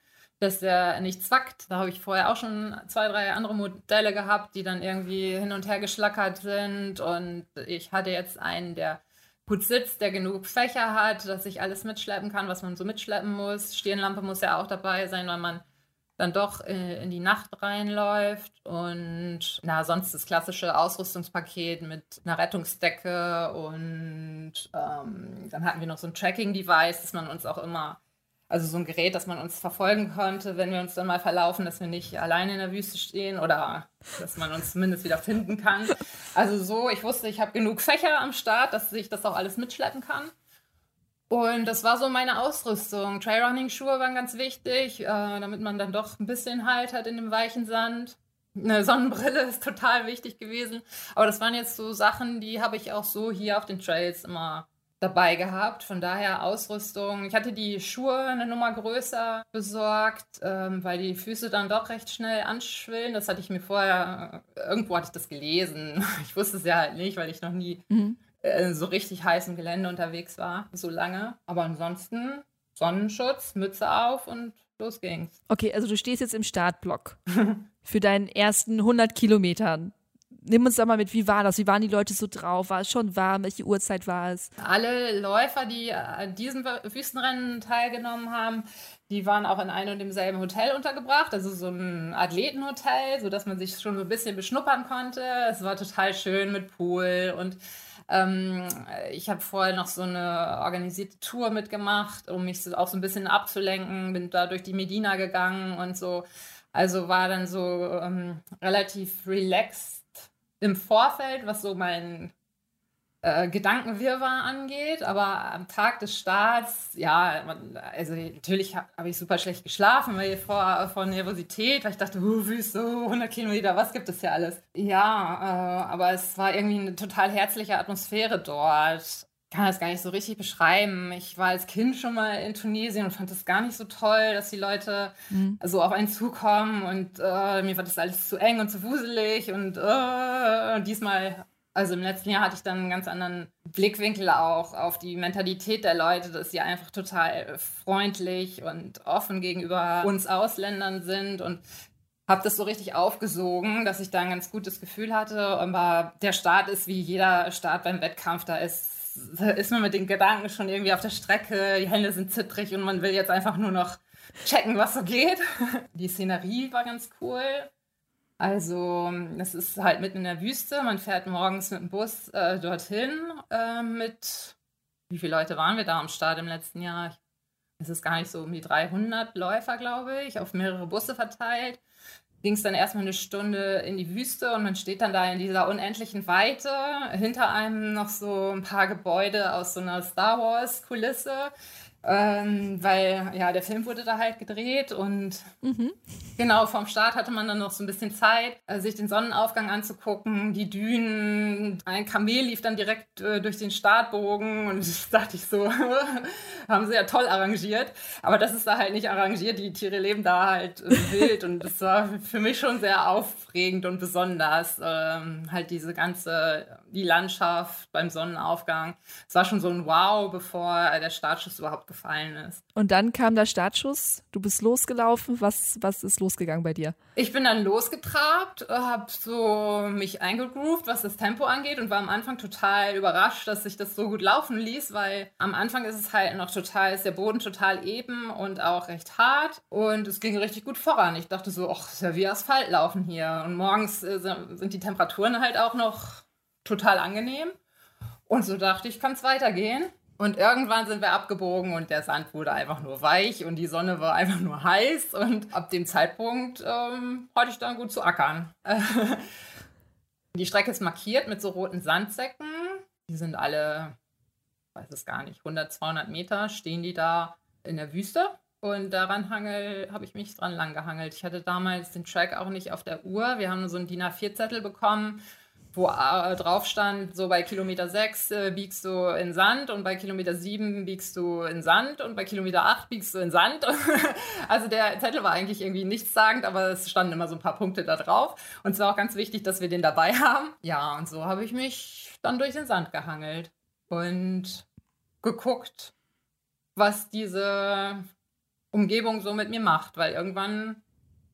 dass der nicht zwackt. Da habe ich vorher auch schon zwei, drei andere Modelle gehabt, die dann irgendwie hin und her geschlackert sind. Und ich hatte jetzt einen, der gut sitzt, der genug Fächer hat, dass ich alles mitschleppen kann, was man so mitschleppen muss. Stirnlampe muss ja auch dabei sein, weil man dann doch äh, in die Nacht reinläuft und na, sonst das klassische Ausrüstungspaket mit einer Rettungsdecke und ähm, dann hatten wir noch so ein Tracking-Device, dass man uns auch immer also so ein Gerät, dass man uns verfolgen konnte, wenn wir uns dann mal verlaufen, dass wir nicht alleine in der Wüste stehen oder dass man uns zumindest wieder finden kann. Also so, ich wusste, ich habe genug Fächer am Start, dass ich das auch alles mitschleppen kann. Und das war so meine Ausrüstung. Trailrunning-Schuhe waren ganz wichtig, äh, damit man dann doch ein bisschen Halt hat in dem weichen Sand. Eine Sonnenbrille *laughs* ist total wichtig gewesen. Aber das waren jetzt so Sachen, die habe ich auch so hier auf den Trails immer dabei gehabt. Von daher Ausrüstung. Ich hatte die Schuhe eine Nummer größer besorgt, ähm, weil die Füße dann doch recht schnell anschwillen. Das hatte ich mir vorher, irgendwo hatte ich das gelesen. *laughs* Ich wusste es ja halt nicht, weil ich noch nie mhm. Äh, so richtig heißem Gelände unterwegs war, so lange. Aber ansonsten Sonnenschutz, Mütze auf und los ging's. Okay, also du stehst jetzt im Startblock *laughs* für deinen ersten 100 Kilometern nimm uns da mal mit, wie war das? Wie waren die Leute so drauf? War es schon warm? Welche Uhrzeit war es? Alle Läufer, die an diesem Wüstenrennen teilgenommen haben, die waren auch in einem und demselben Hotel untergebracht, also so ein Athletenhotel, sodass man sich schon so ein bisschen beschnuppern konnte. Es war total schön mit Pool und ähm, ich habe vorher noch so eine organisierte Tour mitgemacht, um mich auch so ein bisschen abzulenken, bin da durch die Medina gegangen und so. Also war dann so ähm, relativ relaxed im Vorfeld, was so mein äh, Gedankenwirrwarr angeht, aber am Tag des Starts, ja, man, also natürlich habe hab ich super schlecht geschlafen, weil vor, vor Nervosität, weil ich dachte, uh, Wüste, 100 Kilometer, was gibt es ja alles? Ja, äh, aber es war irgendwie eine total herzliche Atmosphäre dort kann das gar nicht so richtig beschreiben. Ich war als Kind schon mal in Tunesien und fand das gar nicht so toll, dass die Leute mhm. so auf einen zukommen und äh, mir war das alles zu eng und zu wuselig und äh, diesmal Also im letzten Jahr hatte ich dann einen ganz anderen Blickwinkel auch auf die Mentalität der Leute, dass sie einfach total freundlich und offen gegenüber uns Ausländern sind und habe das so richtig aufgesogen, dass ich da ein ganz gutes Gefühl hatte. Aber der Start ist wie jeder Start beim Wettkampf, da ist da ist man mit den Gedanken schon irgendwie auf der Strecke, die Hände sind zittrig und man will jetzt einfach nur noch checken, was so geht. *laughs* Die Szenerie war ganz cool. Also, das ist halt mitten in der Wüste. Man fährt morgens mit dem Bus äh, dorthin äh, mit, wie viele Leute waren wir da am Start im letzten Jahr? Es ist gar nicht so um die 300 Läufer, glaube ich, auf mehrere Busse verteilt. Ging es dann erstmal eine Stunde in die Wüste und man steht dann da in dieser unendlichen Weite. Hinter einem noch so ein paar Gebäude aus so einer Star Wars-Kulisse. Ähm, weil ja, der Film wurde da halt gedreht und mhm. genau vorm Start hatte man dann noch so ein bisschen Zeit, äh, sich den Sonnenaufgang anzugucken, die Dünen. Ein Kamel lief dann direkt äh, durch den Startbogen und *laughs* das dachte ich so, *laughs* haben sie ja toll arrangiert. Aber das ist da halt nicht arrangiert, die Tiere leben da halt äh, *laughs* wild und das war für mich schon sehr aufregend und besonders. Ähm, halt diese ganze, die Landschaft beim Sonnenaufgang. Es war schon so ein Wow, bevor der Startschuss überhaupt gefallen ist. Und dann kam der Startschuss, du bist losgelaufen. Was, was ist losgegangen bei dir? Ich bin dann losgetrabt, habe so mich eingegroovt, was das Tempo angeht und war am Anfang total überrascht, dass sich das so gut laufen ließ, weil am Anfang ist es halt noch total, ist der Boden total eben und auch recht hart und es ging richtig gut voran. Ich dachte so, ach, ist ja wie Asphalt laufen hier und morgens äh, sind die Temperaturen halt auch noch total angenehm. Und so dachte ich, kann es weitergehen. Und irgendwann sind wir abgebogen und der Sand wurde einfach nur weich und die Sonne war einfach nur heiß. Und ab dem Zeitpunkt ähm, hatte ich dann gut zu ackern. *laughs* die Strecke ist markiert mit so roten Sandsäcken. Die sind alle, weiß es gar nicht, 100, 200 Meter stehen die da in der Wüste. Und daran habe ich mich dran lang gehangelt. Ich hatte damals den Track auch nicht auf der Uhr. Wir haben so einen DIN A4-Zettel bekommen wo äh, drauf stand, so bei Kilometer 6 äh, biegst du in Sand und bei Kilometer 7 biegst du in Sand und bei Kilometer 8 biegst du in Sand. *laughs* also der Zettel war eigentlich irgendwie nichtssagend, aber es standen immer so ein paar Punkte da drauf. Und es war auch ganz wichtig, dass wir den dabei *laughs* haben. Ja, und so habe ich mich dann durch den Sand gehangelt und geguckt, was diese Umgebung so mit mir macht, weil irgendwann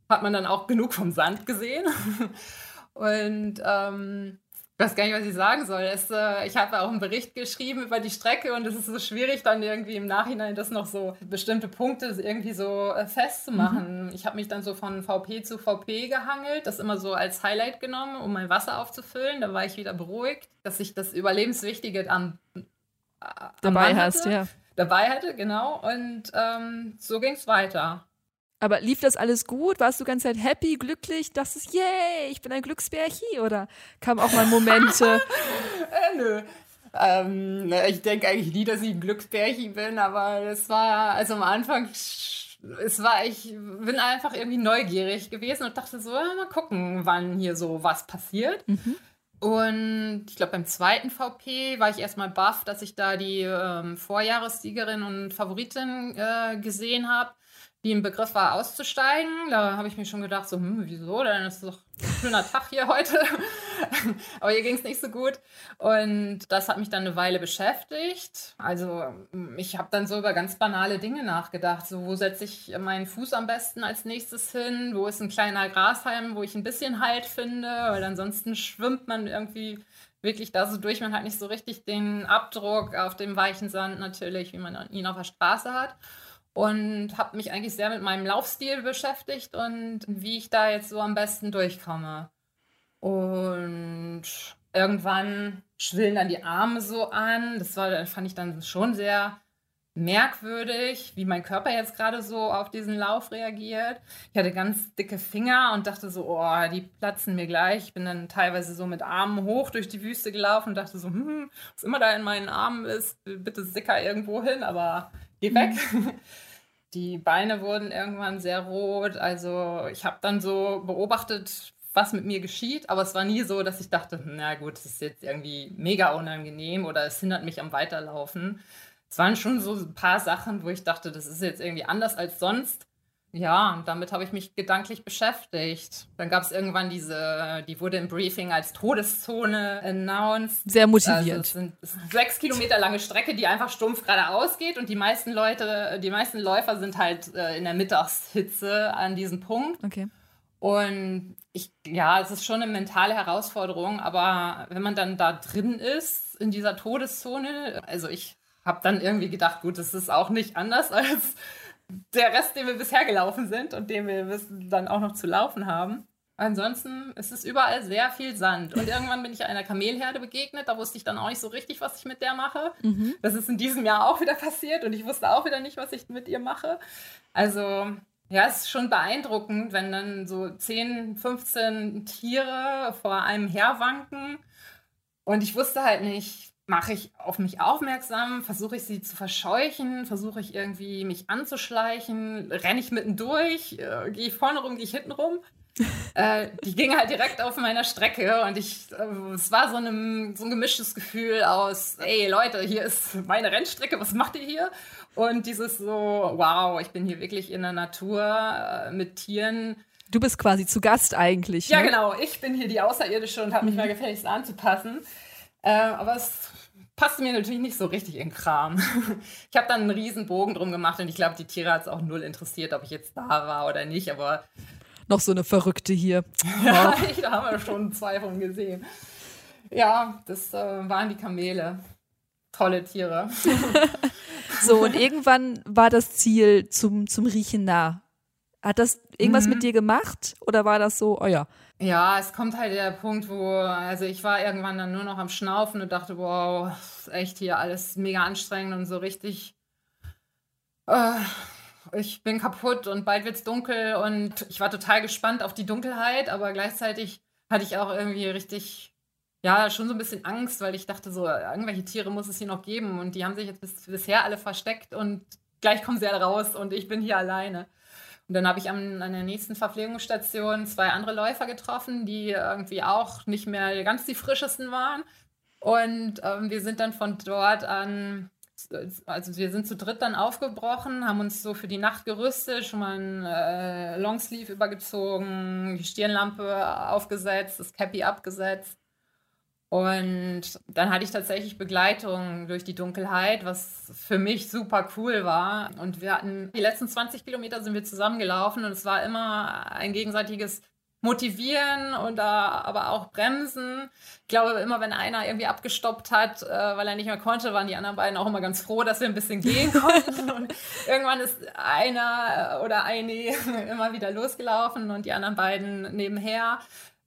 hat man dann auch genug vom Sand gesehen. *laughs* Und ähm, ich weiß gar nicht, was ich sagen soll. Es, äh, ich habe auch einen Bericht geschrieben über die Strecke und es ist so schwierig, dann irgendwie im Nachhinein das noch so bestimmte Punkte irgendwie so äh, festzumachen. Mhm. Ich habe mich dann so von VP zu VP gehangelt, das immer so als Highlight genommen, um mein Wasser aufzufüllen. Da war ich wieder beruhigt, dass ich das Überlebenswichtige am, äh, dabei hast, ja. Dabei hatte, genau. Und ähm, so ging es weiter. Aber lief das alles gut? Warst du ganz Zeit happy, glücklich? Dachtest, yay, ich bin ein Glücksbärchi? Oder kam auch mal Momente? *laughs* äh, nö. Ähm, ich denke eigentlich nie, dass ich ein Glücksbärchen bin, aber es war, also am Anfang, es war, ich bin einfach irgendwie neugierig gewesen und dachte so, ja, mal gucken, wann hier so was passiert. Mhm. Und ich glaube, beim zweiten VP war ich erstmal baff, dass ich da die ähm, Vorjahressiegerin und Favoritin äh, gesehen habe die im Begriff war, auszusteigen. Da habe ich mir schon gedacht, so, hm, wieso? Dann ist es doch ein schöner Tag hier heute. *laughs* Aber hier ging es nicht so gut. Und das hat mich dann eine Weile beschäftigt. Also ich habe dann so über ganz banale Dinge nachgedacht. So, wo setze ich meinen Fuß am besten als nächstes hin? Wo ist ein kleiner Grashalm, wo ich ein bisschen Halt finde? Weil ansonsten schwimmt man irgendwie wirklich da so durch. Man hat nicht so richtig den Abdruck auf dem weichen Sand natürlich, wie man ihn auf der Straße hat und habe mich eigentlich sehr mit meinem Laufstil beschäftigt und wie ich da jetzt so am besten durchkomme. Und irgendwann schwillen dann die Arme so an. Das war, fand ich dann schon sehr merkwürdig, wie mein Körper jetzt gerade so auf diesen Lauf reagiert. Ich hatte ganz dicke Finger und dachte so, oh, die platzen mir gleich. Ich bin dann teilweise so mit Armen hoch durch die Wüste gelaufen und dachte so, hm, *laughs* was immer da in meinen Armen ist, bitte sicker irgendwo hin, aber geh weg. *laughs* Die Beine wurden irgendwann sehr rot. Also ich habe dann so beobachtet, was mit mir geschieht, aber es war nie so, dass ich dachte, na gut, das ist jetzt irgendwie mega unangenehm oder es hindert mich am Weiterlaufen. Es waren schon so ein paar Sachen, wo ich dachte, das ist jetzt irgendwie anders als sonst. Ja, und damit habe ich mich gedanklich beschäftigt. Dann gab es irgendwann diese, die wurde im Briefing als Todeszone announced. Sehr motiviert. Also es sind sechs Kilometer lange Strecke, die einfach stumpf geradeaus geht und die meisten Leute, die meisten Läufer sind halt äh, in der Mittagshitze an diesem Punkt. Okay. Und ich, ja, es ist schon eine mentale Herausforderung, aber wenn man dann da drin ist, in dieser Todeszone, also ich habe dann irgendwie gedacht, gut, das ist auch nicht anders als der Rest, den wir bisher gelaufen sind und den wir dann auch noch zu laufen haben. Ansonsten ist es überall sehr viel Sand. Und irgendwann bin ich einer Kamelherde begegnet. Da wusste ich dann auch nicht so richtig, was ich mit der mache. Mhm. Das ist in diesem Jahr auch wieder passiert und ich wusste auch wieder nicht, was ich mit ihr mache. Also, ja, es ist schon beeindruckend, wenn dann so 10, 15 Tiere vor einem herwanken. Und ich wusste halt nicht, mache ich auf mich aufmerksam, versuche ich sie zu verscheuchen, versuche ich irgendwie mich anzuschleichen, renne ich mittendurch, äh, gehe ich vorne rum, gehe ich hinten rum. *laughs* äh, die ging halt direkt auf meiner Strecke und ich, äh, es war so, einem, so ein gemischtes Gefühl aus, ey Leute, hier ist meine Rennstrecke, was macht ihr hier? Und dieses so, wow, ich bin hier wirklich in der Natur äh, mit Tieren. Du bist quasi zu Gast eigentlich. Ja, ne? genau, ich bin hier die Außerirdische und habe mich mhm. mal gefälligst anzupassen. Äh, aber es passte mir natürlich nicht so richtig in Kram. *laughs* Ich habe dann einen riesen Bogen drum gemacht und ich glaube, die Tiere hat es auch null interessiert, ob ich jetzt da war oder nicht, aber. Noch so eine Verrückte hier. *laughs* ja, da haben wir schon zwei von gesehen. Ja, das äh, waren die Kamele. Tolle Tiere. *laughs* so, und irgendwann war das Ziel zum, zum Riechen nah. Hat das irgendwas mhm. mit dir gemacht oder war das so, oh ja? Ja, es kommt halt der Punkt, wo, also ich war irgendwann dann nur noch am Schnaufen und dachte, wow, ist echt hier alles mega anstrengend und so richtig. Äh, ich bin kaputt und bald wird's dunkel und ich war total gespannt auf die Dunkelheit, aber gleichzeitig hatte ich auch irgendwie richtig, ja, schon so ein bisschen Angst, weil ich dachte, so, irgendwelche Tiere muss es hier noch geben und die haben sich jetzt bis, bisher alle versteckt und gleich kommen sie alle raus und ich bin hier alleine. Und dann habe ich an, an der nächsten Verpflegungsstation zwei andere Läufer getroffen, die irgendwie auch nicht mehr ganz die frischesten waren. Und ähm, wir sind dann von dort an, also wir sind zu dritt dann aufgebrochen, haben uns so für die Nacht gerüstet, schon mal ein äh, Longsleeve übergezogen, die Stirnlampe aufgesetzt, das Cappy abgesetzt und dann hatte ich tatsächlich Begleitung durch die Dunkelheit, was für mich super cool war. Und wir hatten die letzten 20 Kilometer sind wir zusammengelaufen und es war immer ein gegenseitiges Motivieren und aber auch Bremsen. Ich glaube, immer wenn einer irgendwie abgestoppt hat, äh, weil er nicht mehr konnte, waren die anderen beiden auch immer ganz froh, dass wir ein bisschen gehen *laughs* konnten. und irgendwann ist einer oder eine *laughs* immer wieder losgelaufen und die anderen beiden nebenher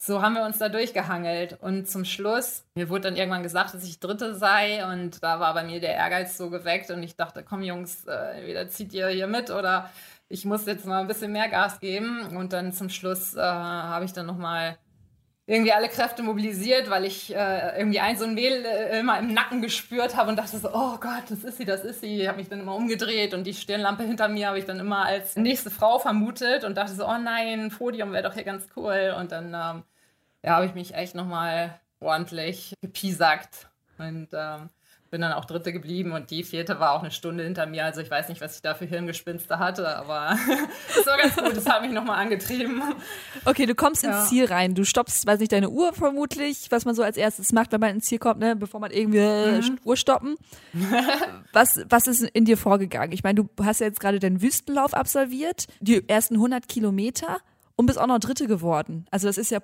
so haben wir uns da durchgehangelt. Und zum Schluss, mir wurde dann irgendwann gesagt, dass ich Dritte sei. Und da war bei mir der Ehrgeiz so geweckt. Und ich dachte, komm Jungs, äh, entweder zieht ihr hier mit oder ich muss jetzt mal ein bisschen mehr Gas geben. Und dann zum Schluss äh, habe ich dann nochmal irgendwie alle Kräfte mobilisiert, weil ich äh, irgendwie ein so ein Mehl äh, immer im Nacken gespürt habe und dachte so, oh Gott, das ist sie, das ist sie. Ich habe mich dann immer umgedreht und die Stirnlampe hinter mir habe ich dann immer als nächste Frau vermutet und dachte so, oh nein, Podium wäre doch hier ganz cool. Und dann ähm, ja, habe ich mich echt nochmal ordentlich gepiesackt und ähm, bin dann auch Dritte geblieben und die vierte war auch eine Stunde hinter mir. Also ich weiß nicht, was ich da für Hirngespinste hatte, aber *laughs* das war ganz gut. Das hat mich nochmal angetrieben. Okay, du kommst ja. ins Ziel rein. Du stoppst, weiß nicht, deine Uhr vermutlich, was man so als erstes macht, wenn man ins Ziel kommt, ne, bevor man irgendwie mhm. Uhr stoppen. *laughs* was, was ist in dir vorgegangen? Ich meine, du hast ja jetzt gerade den Wüstenlauf absolviert, die ersten 100 Kilometer und bist auch noch Dritte geworden. Also das ist ja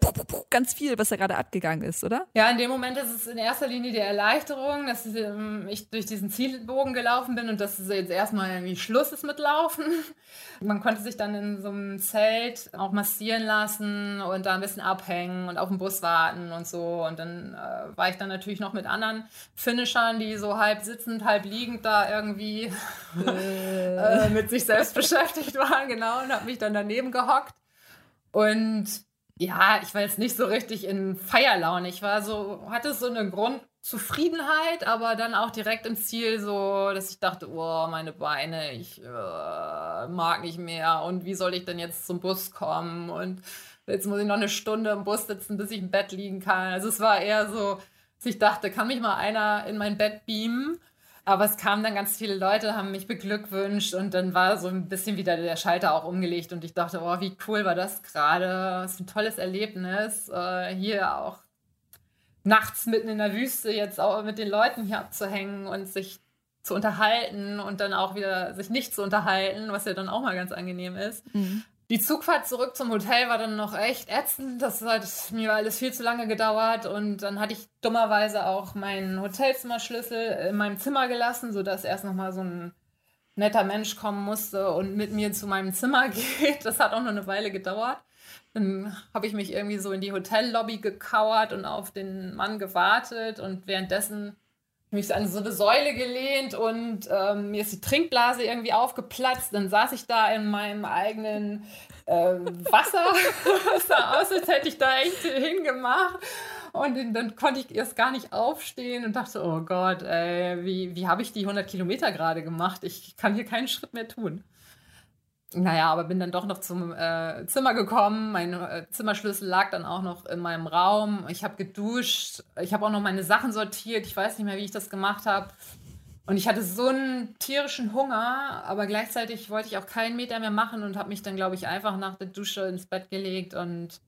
ganz viel, was da gerade abgegangen ist, oder? Ja, in dem Moment ist es in erster Linie die Erleichterung, dass ich durch diesen Zielbogen gelaufen bin und dass es jetzt erstmal irgendwie Schluss ist mit Laufen. *laughs* Man konnte sich dann in so einem Zelt auch massieren lassen und da ein bisschen abhängen und auf den Bus warten und so. Und dann äh, war ich dann natürlich noch mit anderen Finishern, die so halb sitzend, halb liegend da irgendwie *laughs* äh, mit sich selbst *laughs* beschäftigt waren, genau, und habe mich dann daneben gehockt. Und ja, ich war jetzt nicht so richtig in Feierlaune. Ich war so, hatte so eine Grundzufriedenheit, aber dann auch direkt im Ziel so, dass ich dachte, oh, meine Beine, ich äh, mag nicht mehr. Und wie soll ich denn jetzt zum Bus kommen? Und jetzt muss ich noch eine Stunde im Bus sitzen, bis ich im Bett liegen kann. Also es war eher so, dass ich dachte, kann mich mal einer in mein Bett beamen? Aber es kamen dann ganz viele Leute, haben mich beglückwünscht und dann war so ein bisschen wieder der Schalter auch umgelegt und ich dachte, oh, wie cool war das gerade. Das ist ein tolles Erlebnis. Äh, hier auch nachts mitten in der Wüste jetzt auch mit den Leuten hier abzuhängen und sich zu unterhalten und dann auch wieder sich nicht zu unterhalten, was ja dann auch mal ganz angenehm ist. Mhm. Die Zugfahrt zurück zum Hotel war dann noch echt ätzend. Das hat mir alles viel zu lange gedauert. Und dann hatte ich dummerweise auch meinen Hotelzimmerschlüssel in meinem Zimmer gelassen, sodass erst nochmal so ein netter Mensch kommen musste und mit mir zu meinem Zimmer *laughs* geht. Das hat auch noch eine Weile gedauert. Dann habe ich mich irgendwie so in die Hotellobby gekauert und auf den Mann gewartet. Und währenddessen mich an so eine Säule gelehnt und ähm, mir ist die Trinkblase irgendwie aufgeplatzt. Dann saß ich da in meinem eigenen äh, Wasser. *laughs* Es sah aus, als hätte ich da echt hingemacht. Und dann konnte ich erst gar nicht aufstehen und dachte, oh Gott, ey, wie, wie habe ich die 100 Kilometer gerade gemacht? Ich kann hier keinen Schritt mehr tun. Naja, aber bin dann doch noch zum äh, Zimmer gekommen. Mein äh, Zimmerschlüssel lag dann auch noch in meinem Raum. Ich habe geduscht. Ich habe auch noch meine Sachen sortiert. Ich weiß nicht mehr, wie ich das gemacht habe. Und ich hatte so einen tierischen Hunger, aber gleichzeitig wollte ich auch keinen Meter mehr machen und habe mich dann, glaube ich, einfach nach der Dusche ins Bett gelegt und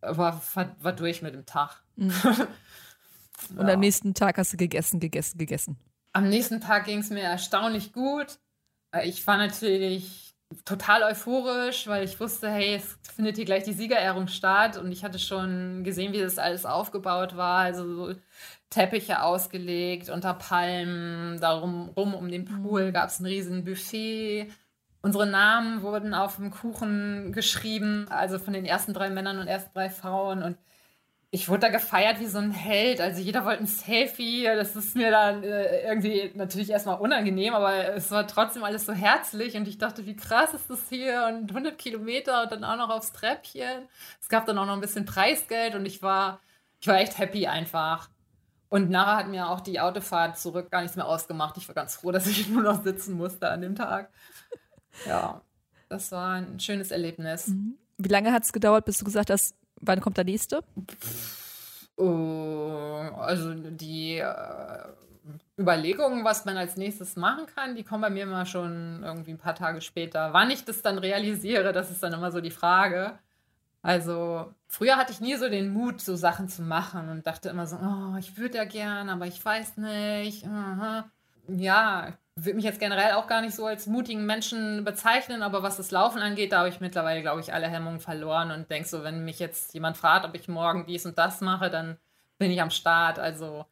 war, war durch mit dem Tag. Mhm. *laughs* und ja. am nächsten Tag hast du gegessen, gegessen, gegessen. Am nächsten Tag ging es mir erstaunlich gut. Ich war natürlich total euphorisch, weil ich wusste, hey, es findet hier gleich die Siegerehrung statt und ich hatte schon gesehen, wie das alles aufgebaut war. Also so Teppiche ausgelegt unter Palmen, darum rum um den Pool mhm. gab es ein riesen Buffet. Unsere Namen wurden auf dem Kuchen geschrieben, also von den ersten drei Männern und ersten drei Frauen und ich wurde da gefeiert wie so ein Held. Also jeder wollte ein Selfie. Das ist mir dann äh, irgendwie natürlich erstmal unangenehm, aber es war trotzdem alles so herzlich und ich dachte, wie krass ist das hier und 100 Kilometer und dann auch noch aufs Treppchen. Es gab dann auch noch ein bisschen Preisgeld und ich war, ich war echt happy einfach. Und nachher hat mir auch die Autofahrt zurück gar nichts mehr ausgemacht. Ich war ganz froh, dass ich *laughs* nur noch sitzen musste an dem Tag. Ja, das war ein schönes Erlebnis. Mhm. Wie lange hat es gedauert, bis du gesagt hast, Wann kommt der nächste? Oh, also die äh, Überlegungen, was man als nächstes machen kann, die kommen bei mir immer schon irgendwie ein paar Tage später. Wann ich das dann realisiere, das ist dann immer so die Frage. Also früher hatte ich nie so den Mut, so Sachen zu machen und dachte immer so, oh, ich würde ja gern, aber ich weiß nicht. Aha. Ja, würde mich jetzt generell auch gar nicht so als mutigen Menschen bezeichnen, aber was das Laufen angeht, da habe ich mittlerweile, glaube ich, alle Hemmungen verloren und denke so, wenn mich jetzt jemand fragt, ob ich morgen dies und das mache, dann bin ich am Start. Also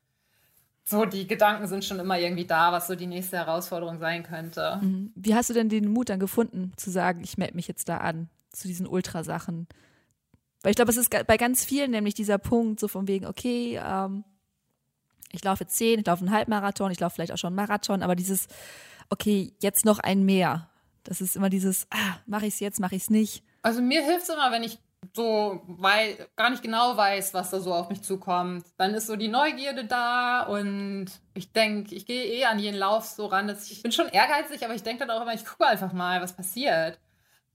so die Gedanken sind schon immer irgendwie da, was so die nächste Herausforderung sein könnte. Mhm. Wie hast du denn den Mut dann gefunden, zu sagen, ich melde mich jetzt da an, zu diesen Ultrasachen? Weil ich glaube, es ist bei ganz vielen nämlich dieser Punkt, so von wegen, okay, ähm, ich laufe zehn, ich laufe einen Halbmarathon, ich laufe vielleicht auch schon einen Marathon, aber dieses, okay, jetzt noch ein mehr. Das ist immer dieses, ah, mache ich es jetzt, mache ich es nicht. Also mir hilft es immer, wenn ich so weil, gar nicht genau weiß, was da so auf mich zukommt. Dann ist so die Neugierde da und ich denke, ich gehe eh an jeden Lauf so ran, dass ich, ich bin schon ehrgeizig, aber ich denke dann auch immer, ich gucke einfach mal, was passiert.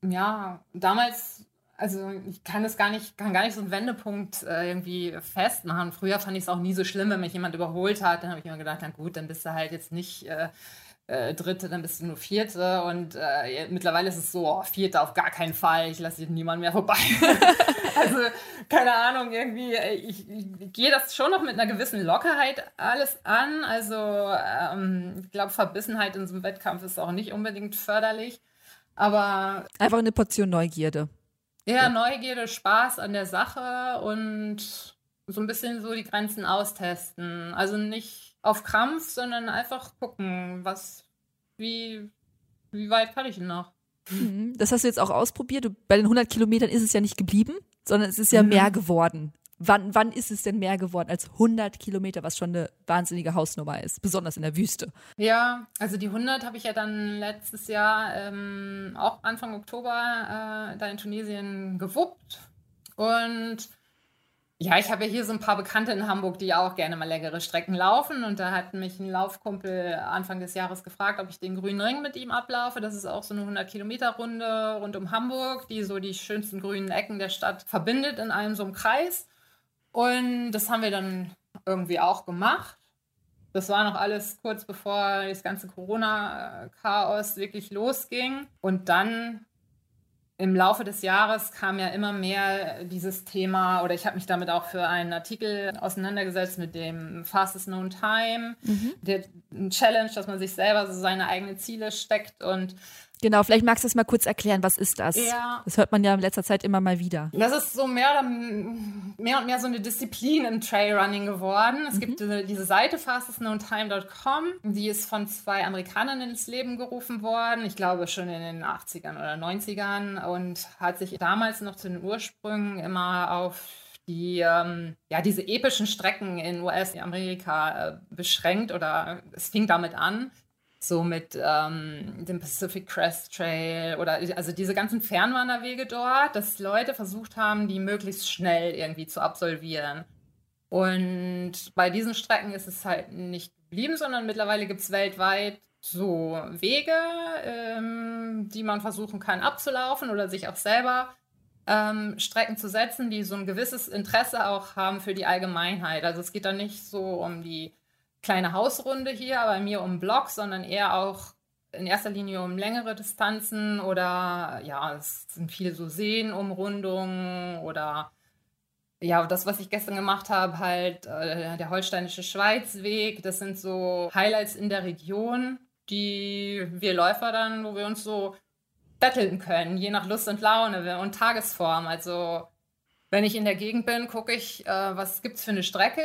Ja, damals also ich kann das gar nicht, kann gar nicht so einen Wendepunkt äh, irgendwie festmachen. Früher fand ich es auch nie so schlimm, wenn mich jemand überholt hat. Dann habe ich immer gedacht, na gut, dann bist du halt jetzt nicht äh, äh, Dritte, dann bist du nur Vierte. Und äh, mittlerweile ist es so, oh, Vierte auf gar keinen Fall, ich lasse niemand mehr vorbei. *laughs* also keine Ahnung, irgendwie, äh, ich, ich gehe das schon noch mit einer gewissen Lockerheit alles an. Also ähm, ich glaube, Verbissenheit in so einem Wettkampf ist auch nicht unbedingt förderlich. Aber. Einfach eine Portion Neugierde. Ja, Neugierde, Spaß an der Sache und so ein bisschen so die Grenzen austesten. Also nicht auf Krampf, sondern einfach gucken, was, wie, wie weit kann ich denn noch? Mhm. Das hast du jetzt auch ausprobiert. Du, bei den 100 Kilometern ist es ja nicht geblieben, sondern es ist ja mhm. mehr geworden. Wann, wann ist es denn mehr geworden als 100 Kilometer, was schon eine wahnsinnige Hausnummer ist, besonders in der Wüste? Ja, also die 100 habe ich ja dann letztes Jahr ähm, auch Anfang Oktober äh, da in Tunesien gewuppt. Und ja, ich habe ja hier so ein paar Bekannte in Hamburg, die auch gerne mal längere Strecken laufen. Und da hat mich ein Laufkumpel Anfang des Jahres gefragt, ob ich den grünen Ring mit ihm ablaufe. Das ist auch so eine 100-Kilometer-Runde rund um Hamburg, die so die schönsten grünen Ecken der Stadt verbindet in einem so einem Kreis. Und das haben wir dann irgendwie auch gemacht. Das war noch alles kurz bevor das ganze Corona-Chaos wirklich losging. Und dann im Laufe des Jahres kam ja immer mehr dieses Thema, oder ich habe mich damit auch für einen Artikel auseinandergesetzt mit dem Fastest Known Time, mhm. der Challenge, dass man sich selber so seine eigenen Ziele steckt und Genau, vielleicht magst du es mal kurz erklären, was ist das? Ja. Das hört man ja in letzter Zeit immer mal wieder. Das ist so mehr, oder mehr und mehr so eine Disziplin im Trailrunning geworden. Es mhm. gibt diese, diese Seite fastestknowntime.com, die ist von zwei Amerikanern ins Leben gerufen worden, ich glaube schon in den 80ern oder 90ern und hat sich damals noch zu den Ursprüngen immer auf die ähm, ja diese epischen Strecken in US-Amerika äh, beschränkt oder es fing damit an so mit ähm, dem Pacific Crest Trail oder also diese ganzen Fernwanderwege dort, dass Leute versucht haben, die möglichst schnell irgendwie zu absolvieren. Und bei diesen Strecken ist es halt nicht geblieben, sondern mittlerweile gibt es weltweit so Wege, ähm, die man versuchen kann abzulaufen oder sich auch selber ähm, Strecken zu setzen, die so ein gewisses Interesse auch haben für die Allgemeinheit. Also es geht da nicht so um die kleine Hausrunde hier bei mir um Block, sondern eher auch in erster Linie um längere Distanzen oder ja, es sind viele so Seenumrundungen oder ja, das, was ich gestern gemacht habe, halt äh, der holsteinische Schweizweg, das sind so Highlights in der Region, die wir Läufer dann, wo wir uns so betteln können, je nach Lust und Laune und Tagesform. Also wenn ich in der Gegend bin, gucke ich, äh, was gibt es für eine Strecke?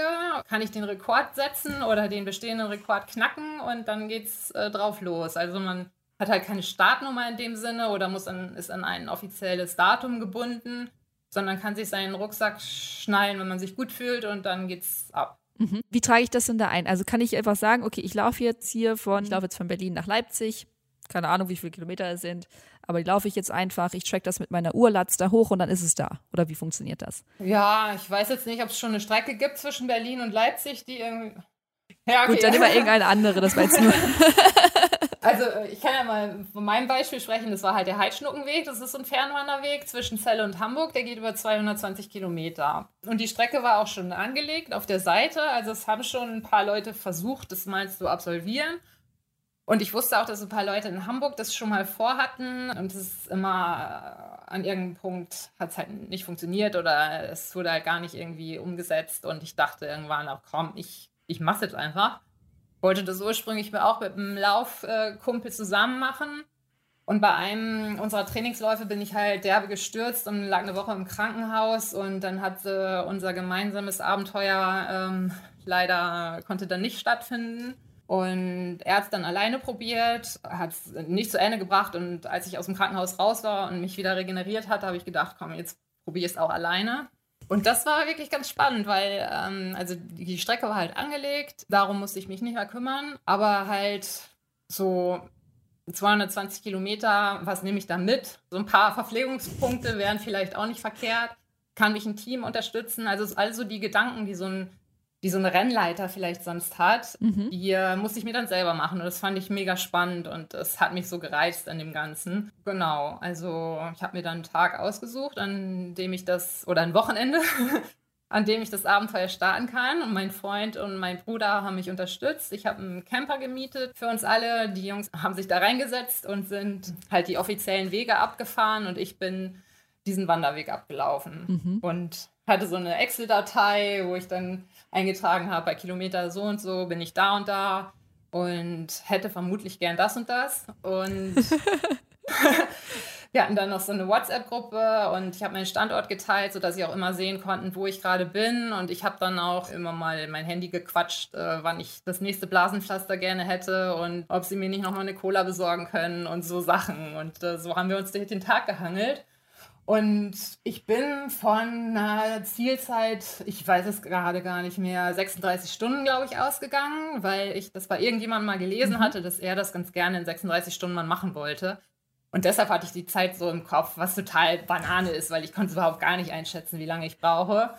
Kann ich den Rekord setzen oder den bestehenden Rekord knacken? Und dann geht es äh, drauf los. Also man hat halt keine Startnummer in dem Sinne oder muss an, ist an ein offizielles Datum gebunden, sondern kann sich seinen Rucksack schnallen, wenn man sich gut fühlt und dann geht's ab. Mhm. Wie trage ich das denn da ein? Also kann ich einfach sagen, okay, ich laufe jetzt hier von, ich laufe jetzt von Berlin nach Leipzig, keine Ahnung, wie viele Kilometer es sind, aber die laufe ich jetzt einfach, ich track das mit meiner Uhr, lad's da hoch und dann ist es da. Oder wie funktioniert das? Ja, ich weiß jetzt nicht, ob es schon eine Strecke gibt zwischen Berlin und Leipzig, die irgendwie. *laughs* Ja, okay. Gut, dann immer irgendeine andere, das jetzt nur. *laughs* also ich kann ja mal von meinem Beispiel sprechen, das war halt der Heidschnuckenweg, das ist so ein Fernwanderweg zwischen Celle und Hamburg, der geht über 220 Kilometer. Und die Strecke war auch schon angelegt auf der Seite, also es haben schon ein paar Leute versucht, das mal zu absolvieren. Und ich wusste auch, dass ein paar Leute in Hamburg das schon mal vorhatten und es ist immer äh, an irgendeinem Punkt hat es halt nicht funktioniert oder es wurde halt gar nicht irgendwie umgesetzt und ich dachte irgendwann auch, komm, ich, ich mache jetzt einfach. Wollte das ursprünglich auch mit einem Laufkumpel zusammen machen. Und bei einem unserer Trainingsläufe bin ich halt derbe gestürzt und lag eine Woche im Krankenhaus und dann hat äh, unser gemeinsames Abenteuer ähm, leider konnte dann nicht stattfinden. Und er hat es dann alleine probiert, hat es nicht zu Ende gebracht. Und als ich aus dem Krankenhaus raus war und mich wieder regeneriert hatte, habe ich gedacht, komm, jetzt probiere ich es auch alleine. Und das war wirklich ganz spannend, weil ähm, also die Strecke war halt angelegt, darum musste ich mich nicht mehr kümmern. Aber halt so 220 Kilometer, was nehme ich da mit? So ein paar Verpflegungspunkte wären vielleicht auch nicht verkehrt. Kann mich ein Team unterstützen? Also also die Gedanken, die so ein die so eine Rennleiter vielleicht sonst hat, mhm. die äh, musste ich mir dann selber machen. Und das fand ich mega spannend und es hat mich so gereizt an dem Ganzen. Genau, also ich habe mir dann einen Tag ausgesucht, an dem ich das, oder ein Wochenende, *laughs* an dem ich das Abenteuer starten kann. Und mein Freund und mein Bruder haben mich unterstützt. Ich habe einen Camper gemietet für uns alle. Die Jungs haben sich da reingesetzt und sind halt die offiziellen Wege abgefahren und ich bin diesen Wanderweg abgelaufen. Mhm. Und hatte so eine Excel-Datei, wo ich dann eingetragen habe, bei Kilometer so und so bin ich da und da und hätte vermutlich gern das und das. Und *laughs* *laughs* wir hatten dann noch so eine WhatsApp-Gruppe und ich habe meinen Standort geteilt, sodass sie auch immer sehen konnten, wo ich gerade bin. Und ich habe dann auch immer mal mein Handy gequatscht, äh, wann ich das nächste Blasenpflaster gerne hätte und ob sie mir nicht nochmal eine Cola besorgen können und so Sachen. Und äh, so haben wir uns den Tag gehangelt. Und ich bin von einer Zielzeit, ich weiß es gerade gar nicht mehr, 36 Stunden, glaube ich, ausgegangen, weil ich das bei irgendjemandem mal gelesen mhm. hatte, dass er das ganz gerne in 36 Stunden mal machen wollte. Und deshalb hatte ich die Zeit so im Kopf, was total Banane ist, weil ich konnte überhaupt gar nicht einschätzen, wie lange ich brauche.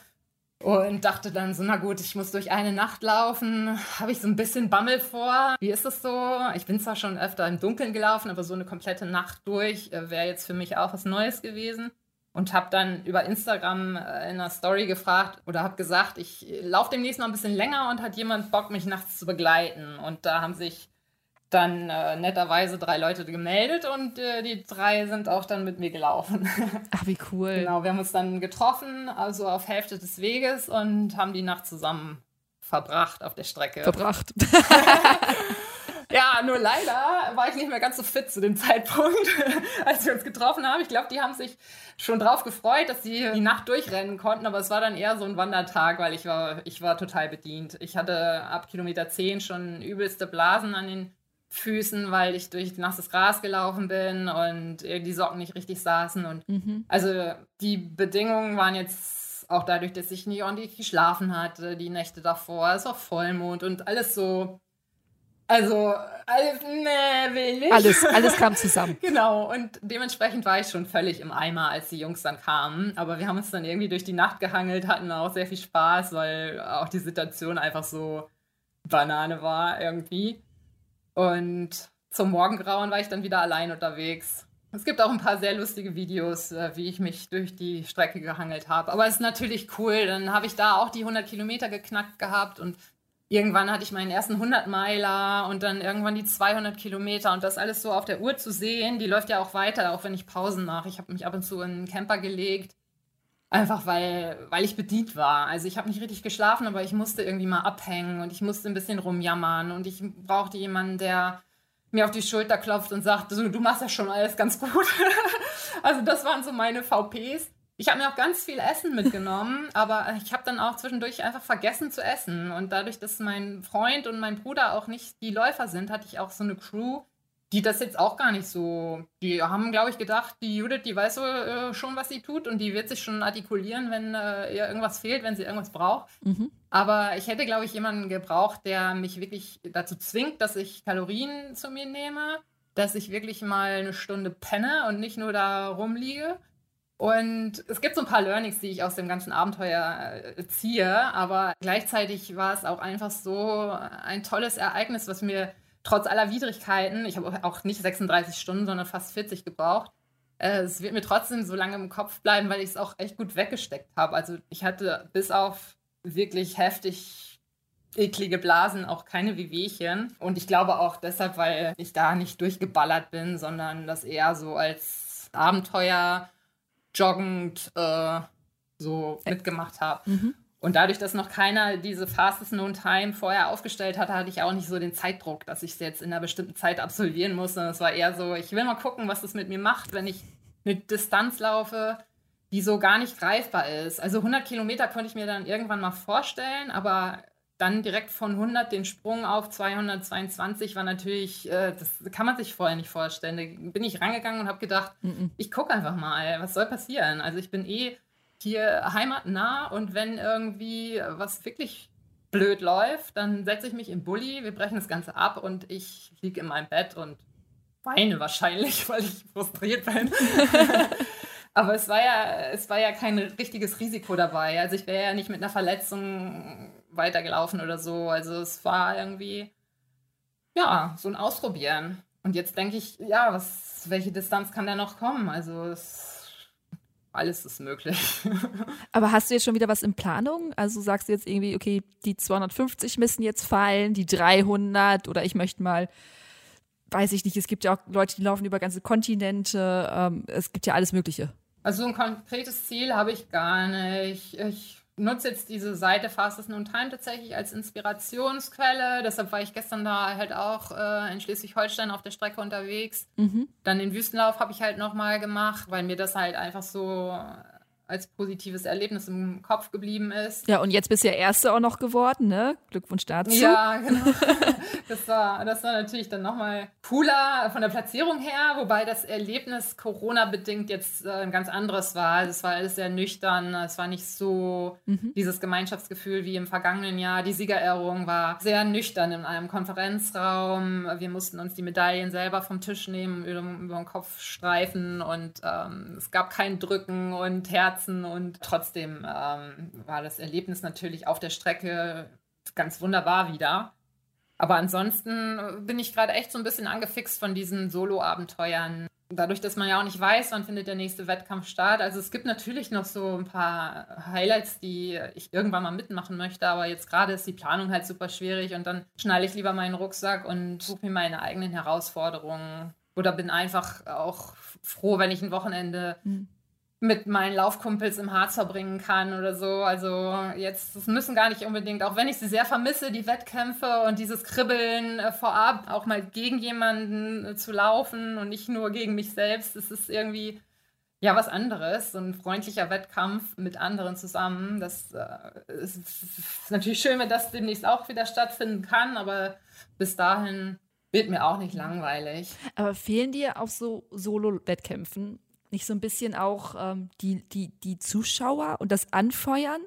Und dachte dann so, na gut, ich muss durch eine Nacht laufen. Habe ich so ein bisschen Bammel vor. Wie ist das so? Ich bin zwar schon öfter im Dunkeln gelaufen, aber so eine komplette Nacht durch äh, wäre jetzt für mich auch was Neues gewesen. Und habe dann über Instagram in einer Story gefragt oder habe gesagt, ich laufe demnächst noch ein bisschen länger und hat jemand Bock, mich nachts zu begleiten. Und da haben sich dann äh, netterweise drei Leute gemeldet und äh, die drei sind auch dann mit mir gelaufen. *laughs* Ach, wie cool. Genau, wir haben uns dann getroffen, also auf Hälfte des Weges und haben die Nacht zusammen verbracht auf der Strecke. Verbracht. *laughs* Ja, nur leider war ich nicht mehr ganz so fit zu dem *laughs* Zeitpunkt, als wir uns getroffen haben. Ich glaube, die haben sich schon drauf gefreut, dass sie die Nacht durchrennen konnten, aber es war dann eher so ein Wandertag, weil ich war, ich war total bedient. Ich hatte ab Kilometer 10 schon übelste Blasen an den Füßen, weil ich durch nasses Gras gelaufen bin und die Socken nicht richtig saßen. Und mhm. also die Bedingungen waren jetzt auch dadurch, dass ich nicht ordentlich geschlafen hatte, die Nächte davor. Es war Vollmond und alles so also, alles, nee, will ich. Alles, *laughs* alles kam zusammen. genau, und dementsprechend war ich schon völlig im Eimer, als die Jungs dann kamen. Aber wir haben uns dann irgendwie durch die Nacht gehangelt, hatten auch sehr viel Spaß, weil auch die Situation einfach so Banane war irgendwie. Und zum Morgengrauen war ich dann wieder allein unterwegs. Es gibt auch ein paar sehr lustige Videos, äh, wie ich mich durch die Strecke gehangelt habe. Aber es ist natürlich cool. Dann habe ich da auch die 100 Kilometer geknackt gehabt und irgendwann hatte ich meinen ersten 100 Meiler und dann irgendwann die 200 Kilometer und das alles so auf der Uhr zu sehen, die läuft ja auch weiter, auch wenn ich Pausen mache. Ich habe mich ab und zu in einen Camper gelegt, einfach weil, weil ich bedient war. Also ich habe nicht richtig geschlafen, aber ich musste irgendwie mal abhängen und ich musste ein bisschen rumjammern und ich brauchte jemanden, der mir auf die Schulter klopft und sagt, du, du machst ja schon alles ganz gut. *laughs* also das waren so meine VPs. Ich habe mir auch ganz viel Essen mitgenommen, *laughs* aber ich habe dann auch zwischendurch einfach vergessen zu essen. Und dadurch, dass mein Freund und mein Bruder auch nicht die Läufer sind, hatte ich auch so eine Crew, die das jetzt auch gar nicht so. Die haben, glaube ich, gedacht, die Judith, die weiß so äh, schon, was sie tut und die wird sich schon artikulieren, wenn äh, ihr irgendwas fehlt, wenn sie irgendwas braucht. Mhm. Aber ich hätte, glaube ich, jemanden gebraucht, der mich wirklich dazu zwingt, dass ich Kalorien zu mir nehme, dass ich wirklich mal eine Stunde penne und nicht nur da rumliege. Und es gibt so ein paar Learnings, die ich aus dem ganzen Abenteuer äh, ziehe, aber gleichzeitig war es auch einfach so ein tolles Ereignis, was mir trotz aller Widrigkeiten, ich habe auch nicht 36 Stunden, sondern fast 40 gebraucht, äh, es wird mir trotzdem so lange im Kopf bleiben, weil ich es auch echt gut weggesteckt habe. Also ich hatte bis auf wirklich heftig eklige Blasen auch keine Wehwehchen. Und ich glaube auch deshalb, weil ich da nicht durchgeballert bin, sondern das eher so als Abenteuer joggend äh, so mitgemacht habe. Mhm. Und dadurch, dass noch keiner diese Fastest Known Time vorher aufgestellt hatte, hatte ich auch nicht so den Zeitdruck, dass ich es jetzt in einer bestimmten Zeit absolvieren muss. Sondern es war eher so, ich will mal gucken, was das mit mir macht, wenn ich eine Distanz laufe, die so gar nicht greifbar ist. Also 100 Kilometer konnte ich mir dann irgendwann mal vorstellen, aber dann direkt von 100 den Sprung auf 222 war natürlich, äh, das kann man sich vorher nicht vorstellen. Da bin ich rangegangen und habe gedacht, mm -mm. ich gucke einfach mal, was soll passieren. Also ich bin eh hier heimatnah und wenn irgendwie was wirklich blöd läuft, dann setze ich mich im Bulli, wir brechen das Ganze ab und ich liege in meinem Bett und weine wahrscheinlich, *laughs* weil ich frustriert bin. *laughs* Aber es war ja, es war ja kein richtiges Risiko dabei. Also ich wäre ja nicht mit einer Verletzung weitergelaufen oder so. Also es war irgendwie, ja, so ein Ausprobieren. Und jetzt denke ich, ja, was, welche Distanz kann da noch kommen? Also es, alles ist möglich. *laughs* Aber hast du jetzt schon wieder was in Planung? Also sagst du jetzt irgendwie, okay, die 250 müssen jetzt fallen, die 300 oder ich möchte mal, weiß ich nicht, es gibt ja auch Leute, die laufen über ganze Kontinente, ähm, es gibt ja alles Mögliche. Also ein konkretes Ziel habe ich gar nicht. Ich nutze jetzt diese Seite Fastest Known Time tatsächlich als Inspirationsquelle. Deshalb war ich gestern da halt auch äh, in Schleswig-Holstein auf der Strecke unterwegs. Mhm. Dann den Wüstenlauf habe ich halt nochmal gemacht, weil mir das halt einfach so als positives Erlebnis im Kopf geblieben ist. Ja, und jetzt bist du ja Erste auch noch geworden, ne? Glückwunsch dazu. Ja, *laughs* genau. Das war, das war natürlich dann nochmal cooler von der Platzierung her, wobei das Erlebnis Corona-bedingt jetzt äh, ein ganz anderes war. Es war alles sehr nüchtern, es war nicht so mhm. dieses Gemeinschaftsgefühl wie im vergangenen Jahr. Die Siegerehrung war sehr nüchtern in einem Konferenzraum. Wir mussten uns die Medaillen selber vom Tisch nehmen, über, über den Kopf streifen und ähm, es gab kein Drücken und Herz Herzen und trotzdem ähm, war das Erlebnis natürlich auf der Strecke ganz wunderbar wieder. Aber ansonsten bin ich gerade echt so ein bisschen angefixt von diesen Solo-Abenteuern. dadurch, dass man ja auch nicht weiß, wann findet der nächste Wettkampf statt. Also es gibt natürlich noch so ein paar Highlights, die ich irgendwann mal mitmachen möchte, aber jetzt gerade ist die Planung halt super schwierig und dann schnalle ich lieber meinen Rucksack und suche mir meine eigenen Herausforderungen oder bin einfach auch froh, wenn ich ein Wochenende mhm mit meinen Laufkumpels im Harz verbringen kann oder so. Also jetzt, es müssen gar nicht unbedingt, auch wenn ich sie sehr vermisse, die Wettkämpfe und dieses Kribbeln äh, vorab, auch mal gegen jemanden äh, zu laufen und nicht nur gegen mich selbst. Es ist irgendwie ja was anderes, so ein freundlicher Wettkampf mit anderen zusammen. Das äh, ist, ist natürlich schön, wenn das demnächst auch wieder stattfinden kann, aber bis dahin wird mir auch nicht langweilig. Aber fehlen dir auf so Solo-Wettkämpfen nicht so ein bisschen auch ähm, die, die, die Zuschauer und das Anfeuern?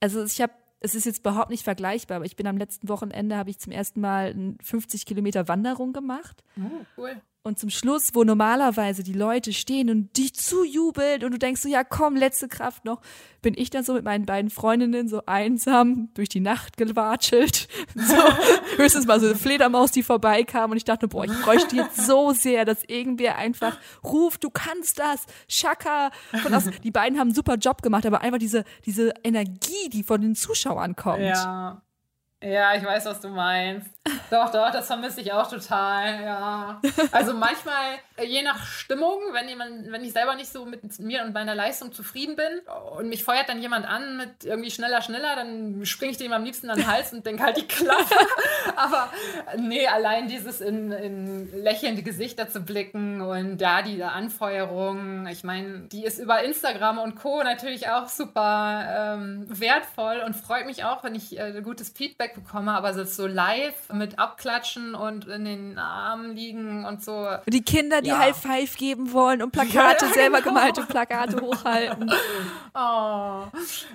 Also ich habe, es ist jetzt überhaupt nicht vergleichbar, aber ich bin am letzten Wochenende, habe ich zum ersten Mal 50 Kilometer Wanderung gemacht. Oh, cool. Und zum Schluss, wo normalerweise die Leute stehen und dich zujubeln und du denkst so, ja komm, letzte Kraft noch, bin ich dann so mit meinen beiden Freundinnen so einsam durch die Nacht gewatschelt. *laughs* So, höchstens mal so eine Fledermaus, die vorbeikam und ich dachte, boah, ich bräuchte jetzt so sehr, dass irgendwer einfach ruft, du kannst das, Schaka. Die beiden haben einen super Job gemacht, aber einfach diese, diese Energie, die von den Zuschauern kommt. Ja. Ja, ich weiß, was du meinst. Doch, doch, das vermisse ich auch total, ja. Also manchmal, äh, je nach Stimmung, wenn jemand, wenn ich selber nicht so mit mir und meiner Leistung zufrieden bin und mich feuert dann jemand an mit irgendwie schneller, schneller, dann springe ich dem am liebsten an den Hals und denke halt die Klappe. *laughs* Aber nee, allein dieses in, in lächelnde Gesichter zu blicken und da diese Anfeuerung, ich meine, die ist über Instagram und Co. natürlich auch super ähm, wertvoll und freut mich auch, wenn ich äh, gutes Feedback bekomme, aber so live mit abklatschen und in den Armen liegen und so. Und die Kinder, die ja. High Five geben wollen und Plakate, *laughs* ja, selber genau. gemalte Plakate hochhalten. *laughs* Oh.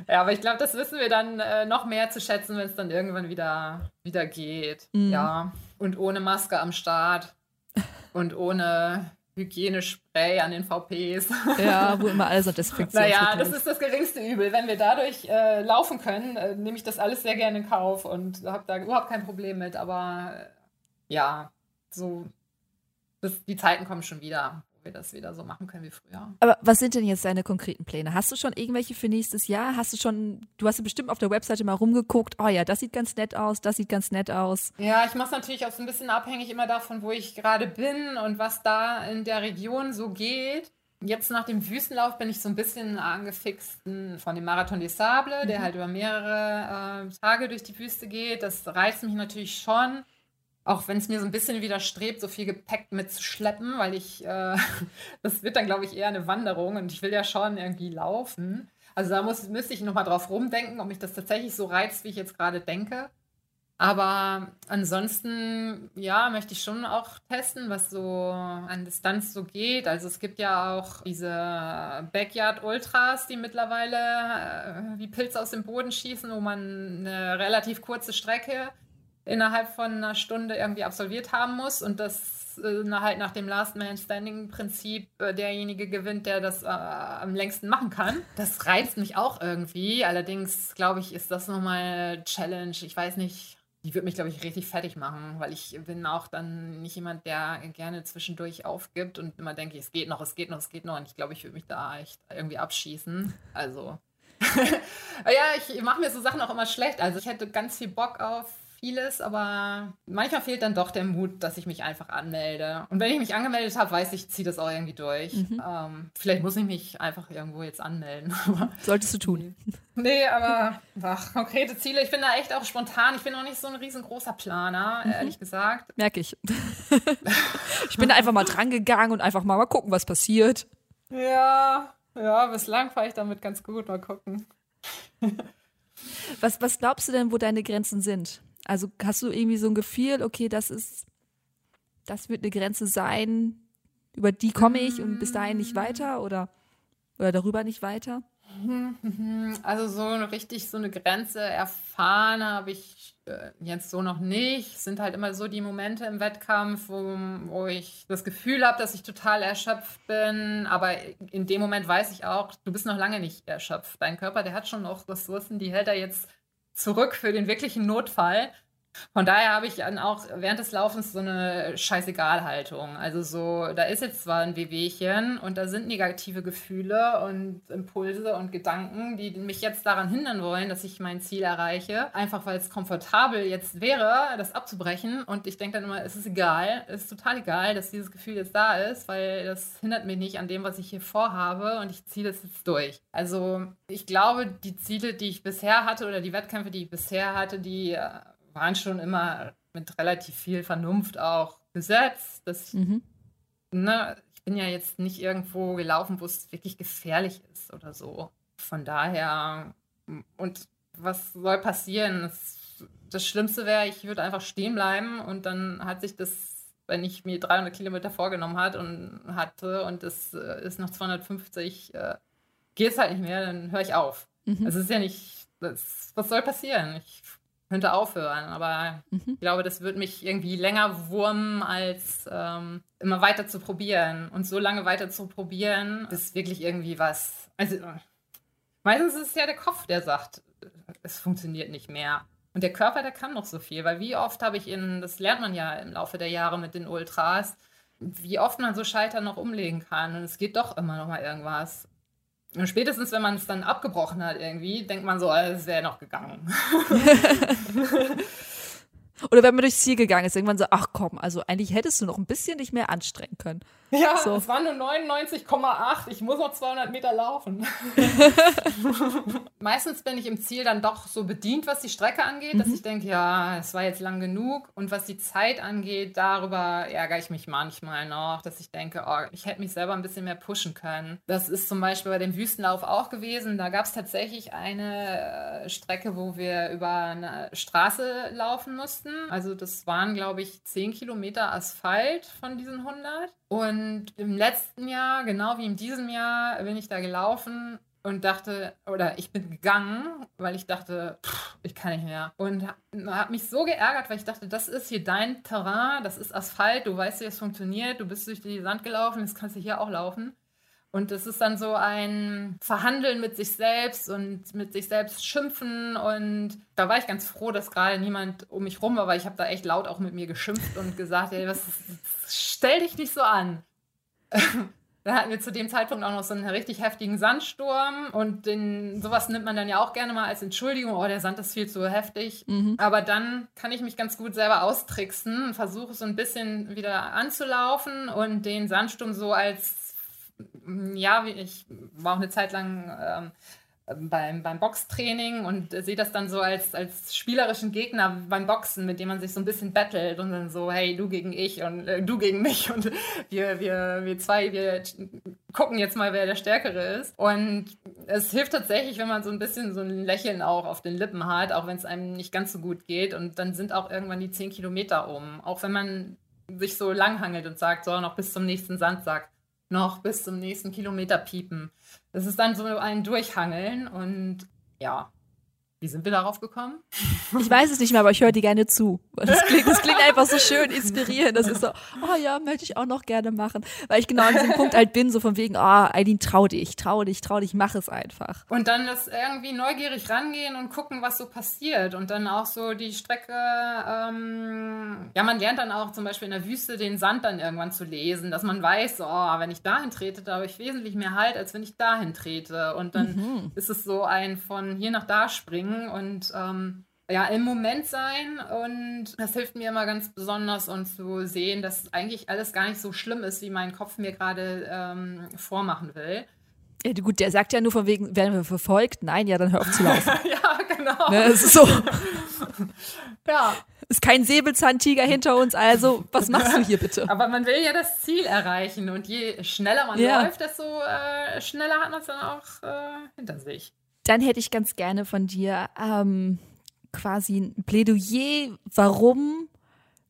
Ja, aber ich glaube, das wissen wir dann äh, noch mehr zu schätzen, wenn es dann irgendwann wieder, wieder geht. Mhm. Ja. Und ohne Maske am Start. Und ohne Hygienespray an den VPs. Ja, *laughs* wo immer alles auf Desinfektion Naja, das ist das geringste Übel. Wenn wir dadurch äh, laufen können, äh, nehme ich das alles sehr gerne in Kauf und habe da überhaupt kein Problem mit. Aber ja, so, das, die Zeiten kommen schon wieder wir das wieder so machen können wie früher. Aber was sind denn jetzt deine konkreten Pläne? Hast du schon irgendwelche für nächstes Jahr? Hast du schon, du hast ja bestimmt auf der Webseite mal rumgeguckt, oh ja, das sieht ganz nett aus, das sieht ganz nett aus. Ja, ich mache es natürlich auch so ein bisschen abhängig immer davon, wo ich gerade bin und was da in der Region so geht. Jetzt nach dem Wüstenlauf bin ich so ein bisschen angefixt von dem Marathon des Sables, mhm. der halt über mehrere äh, Tage durch die Wüste geht. Das reizt mich natürlich schon auch wenn es mir so ein bisschen widerstrebt, so viel Gepäck mitzuschleppen, weil ich, äh, *laughs* das wird dann, glaube ich, eher eine Wanderung und ich will ja schon irgendwie laufen. Also da muss, müsste ich nochmal drauf rumdenken, ob mich das tatsächlich so reizt, wie ich jetzt gerade denke. Aber ansonsten, ja, möchte ich schon auch testen, was so an Distanz so geht. Also es gibt ja auch diese Backyard Ultras, die mittlerweile äh, wie Pilze aus dem Boden schießen, wo man eine relativ kurze Strecke innerhalb von einer Stunde irgendwie absolviert haben muss und das äh, halt nach dem Last Man Standing Prinzip äh, derjenige gewinnt, der das äh, am längsten machen kann. Das reizt mich auch irgendwie. Allerdings glaube ich, ist das nochmal Challenge. Ich weiß nicht, die wird mich glaube ich richtig fertig machen, weil ich bin auch dann nicht jemand, der gerne zwischendurch aufgibt und immer denke, es geht noch, es geht noch, es geht noch. Und ich glaube, ich würde mich da echt irgendwie abschießen. Also *laughs* ja, ich mache mir so Sachen auch immer schlecht. Also ich hätte ganz viel Bock auf vieles, aber manchmal fehlt dann doch der Mut, dass ich mich einfach anmelde. Und wenn ich mich angemeldet habe, weiß ich, ziehe das auch irgendwie durch. Mhm. Ähm, vielleicht muss ich mich einfach irgendwo jetzt anmelden. *laughs* Solltest du tun. Nee, aber ach, konkrete Ziele. Ich bin da echt auch spontan. Ich bin auch nicht so ein riesengroßer Planer, mhm. ehrlich gesagt. Merke ich. *laughs* ich bin da einfach mal dran gegangen und einfach mal, mal gucken, was passiert. Ja, ja, bislang fahre ich damit ganz gut. Mal gucken. *laughs* Was, was glaubst du denn, wo deine Grenzen sind? Also hast du irgendwie so ein Gefühl, okay, das ist, das wird eine Grenze sein, über die komme ich und bis dahin nicht weiter oder, oder darüber nicht weiter? Also so richtig so eine Grenze erfahren habe ich äh, jetzt so noch nicht. Es sind halt immer so die Momente im Wettkampf, wo, wo ich das Gefühl habe, dass ich total erschöpft bin. Aber in dem Moment weiß ich auch, du bist noch lange nicht erschöpft. Dein Körper, der hat schon noch Ressourcen, die hält er jetzt zurück für den wirklichen Notfall. Von daher habe ich dann auch während des Laufens so eine Scheißegal-Haltung. Also so, da ist jetzt zwar ein Wehwehchen und da sind negative Gefühle und Impulse und Gedanken, die mich jetzt daran hindern wollen, dass ich mein Ziel erreiche. Einfach weil es komfortabel jetzt wäre, das abzubrechen. Und ich denke dann immer, es ist egal, es ist total egal, dass dieses Gefühl jetzt da ist, weil das hindert mich nicht an dem, was ich hier vorhabe und ich ziehe das jetzt durch. Also ich glaube, die Ziele, die ich bisher hatte oder die Wettkämpfe, die ich bisher hatte, die äh, waren schon immer mit relativ viel Vernunft auch gesetzt. Das, mhm. ne, ich bin ja jetzt nicht irgendwo gelaufen, wo es wirklich gefährlich ist oder so. Von daher, und was soll passieren? Das, das Schlimmste wäre, ich würde einfach stehen bleiben und dann hat sich das, wenn ich mir 300 Kilometer vorgenommen hat und hatte und es äh, ist noch 250, äh, geht es halt nicht mehr, dann höre ich auf. Mhm. Also es ist ja nicht, das, was soll passieren? Ich könnte aufhören. Aber mhm. ich glaube, das wird mich irgendwie länger wurmen, als ähm, immer weiter zu probieren. Und so lange weiter zu probieren, bis wirklich irgendwie was. Also meistens ist es ja der Kopf, der sagt, es funktioniert nicht mehr. Und der Körper, der kann noch so viel, weil wie oft habe ich in, das lernt man ja im Laufe der Jahre mit den Ultras, wie oft man so Scheitern noch umlegen kann. Und es geht doch immer noch mal irgendwas. Spätestens, wenn man es dann abgebrochen hat irgendwie, denkt man so, ah, es wäre noch gegangen. *laughs* Oder wenn man durchs Ziel gegangen ist, irgendwann so, ach komm, also eigentlich hättest du noch ein bisschen dich mehr anstrengen können. *laughs* Ja, so. es waren nur 99,8. Ich muss noch 200 Meter laufen. *laughs* Meistens bin ich im Ziel dann doch so bedient, was die Strecke angeht, mhm. dass ich denke, ja, es war jetzt lang genug. Und was die Zeit angeht, darüber ärgere ich mich manchmal noch, dass ich denke, oh, ich hätte mich selber ein bisschen mehr pushen können. Das ist zum Beispiel bei dem Wüstenlauf auch gewesen. Da gab es tatsächlich eine äh, Strecke, wo wir über eine Straße laufen mussten. Also das waren, glaube ich, 10 Kilometer Asphalt von diesen 100. Und im letzten Jahr, genau wie in diesem Jahr, bin ich da gelaufen und dachte, oder ich bin gegangen, weil ich dachte, pff, ich kann nicht mehr. Und habe mich so geärgert, weil ich dachte, das ist hier dein Terrain, das ist Asphalt, du weißt, wie es funktioniert, du bist durch die Sand gelaufen, jetzt kannst du hier auch laufen. Und es ist dann so ein Verhandeln mit sich selbst und mit sich selbst schimpfen. Und da war ich ganz froh, dass gerade niemand um mich rum war, weil ich habe da echt laut auch mit mir geschimpft und gesagt, ey, was, stell dich nicht so an. *laughs* Da hatten wir zu dem Zeitpunkt auch noch so einen richtig heftigen Sandsturm und den, sowas nimmt man dann ja auch gerne mal als Entschuldigung, oh, der Sand ist viel zu heftig. Mhm. Aber dann kann ich mich ganz gut selber austricksen und versuche so ein bisschen wieder anzulaufen und den Sandsturm so als ja, ich war auch eine Zeit lang ähm, beim, beim Boxtraining und sehe das dann so als, als spielerischen Gegner beim Boxen, mit dem man sich so ein bisschen battelt und dann so, hey, du gegen ich und äh, du gegen mich *laughs* und wir, wir, wir zwei, wir gucken jetzt mal, wer der Stärkere ist. Und es hilft tatsächlich, wenn man so ein bisschen so ein Lächeln auch auf den Lippen hat, auch wenn es einem nicht ganz so gut geht. Und dann sind auch irgendwann die zehn Kilometer um. Auch wenn man sich so langhangelt und sagt, so noch bis zum nächsten Sandsack noch bis zum nächsten Kilometer piepen. Das ist dann so ein Durchhangeln und ja, wie sind wir darauf gekommen? Ich weiß es nicht mehr, aber ich höre dir gerne zu. Das klingt, das klingt einfach so schön inspirierend. Das ist so, oh ja, möchte ich auch noch gerne machen. Weil ich genau an diesem Punkt halt bin, so von wegen, oh, Eileen, trau dich, trau dich, trau dich, mach es einfach. Und dann das irgendwie neugierig rangehen und gucken, was so passiert. Und dann auch so die Strecke, ähm, ja, man lernt dann auch zum Beispiel in der Wüste den Sand dann irgendwann zu lesen, dass man weiß, oh, wenn ich dahin trete, da habe ich wesentlich mehr Halt, als wenn ich dahin trete. Und dann mhm. ist es so ein von hier nach da springen und ähm, ja, im Moment sein. Und das hilft mir immer ganz besonders und zu sehen, dass eigentlich alles gar nicht so schlimm ist, wie mein Kopf mir gerade ähm, vormachen will. Ja, gut, der sagt ja nur von wegen, werden wir verfolgt? Nein, ja, dann hör auf zu laufen. *laughs* ja, genau. Ne, es ist so. *laughs* ja. Ist kein Säbelzahntiger hinter uns, also was machst du hier bitte? Aber man will ja das Ziel erreichen und je schneller man ja. läuft, desto äh, schneller hat man es dann auch äh, hinter sich. Dann hätte ich ganz gerne von dir ähm, quasi ein Plädoyer, warum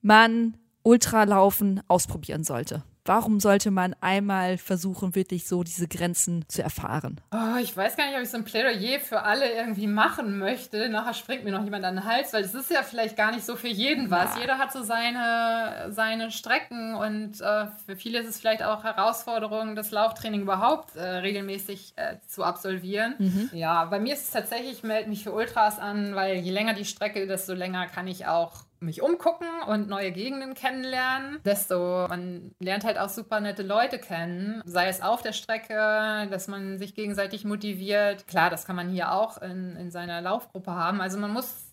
man Ultralaufen ausprobieren sollte. Warum sollte man einmal versuchen, wirklich so diese Grenzen zu erfahren? Oh, ich weiß gar nicht, ob ich so ein Plädoyer für alle irgendwie machen möchte. Nachher springt mir noch jemand an den Hals, weil es ist ja vielleicht gar nicht so für jeden was. Ja. Jeder hat so seine, seine Strecken und äh, für viele ist es vielleicht auch Herausforderung, das Lauftraining überhaupt äh, regelmäßig äh, zu absolvieren. Mhm. Ja, bei mir ist es tatsächlich, ich melde mich für Ultras an, weil je länger die Strecke, desto länger kann ich auch mich umgucken und neue Gegenden kennenlernen, desto man lernt halt auch super nette Leute kennen, sei es auf der Strecke, dass man sich gegenseitig motiviert. Klar, das kann man hier auch in, in seiner Laufgruppe haben. Also man muss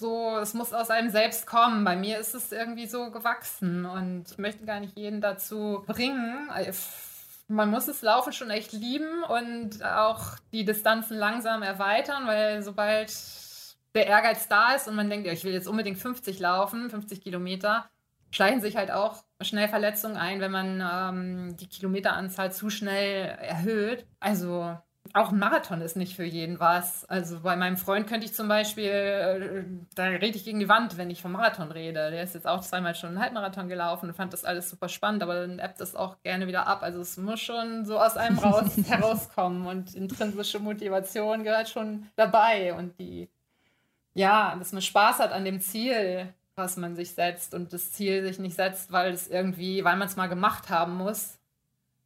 so, es muss aus einem selbst kommen. Bei mir ist es irgendwie so gewachsen und ich möchte gar nicht jeden dazu bringen. Man muss das Laufen schon echt lieben und auch die Distanzen langsam erweitern, weil sobald der Ehrgeiz da ist und man denkt, ja, ich will jetzt unbedingt 50 laufen, 50 Kilometer, schleichen sich halt auch schnell Verletzungen ein, wenn man ähm, die Kilometeranzahl zu schnell erhöht. Also auch ein Marathon ist nicht für jeden was. Also bei meinem Freund könnte ich zum Beispiel, äh, da rede ich gegen die Wand, wenn ich vom Marathon rede. Der ist jetzt auch zweimal schon einen Halbmarathon gelaufen und fand das alles super spannend, aber dann appt das auch gerne wieder ab. Also es muss schon so aus einem *laughs* raus herauskommen und intrinsische Motivation gehört schon dabei und die, ja, dass man Spaß hat an dem Ziel, was man sich setzt und das Ziel sich nicht setzt, weil es irgendwie, weil man es mal gemacht haben muss,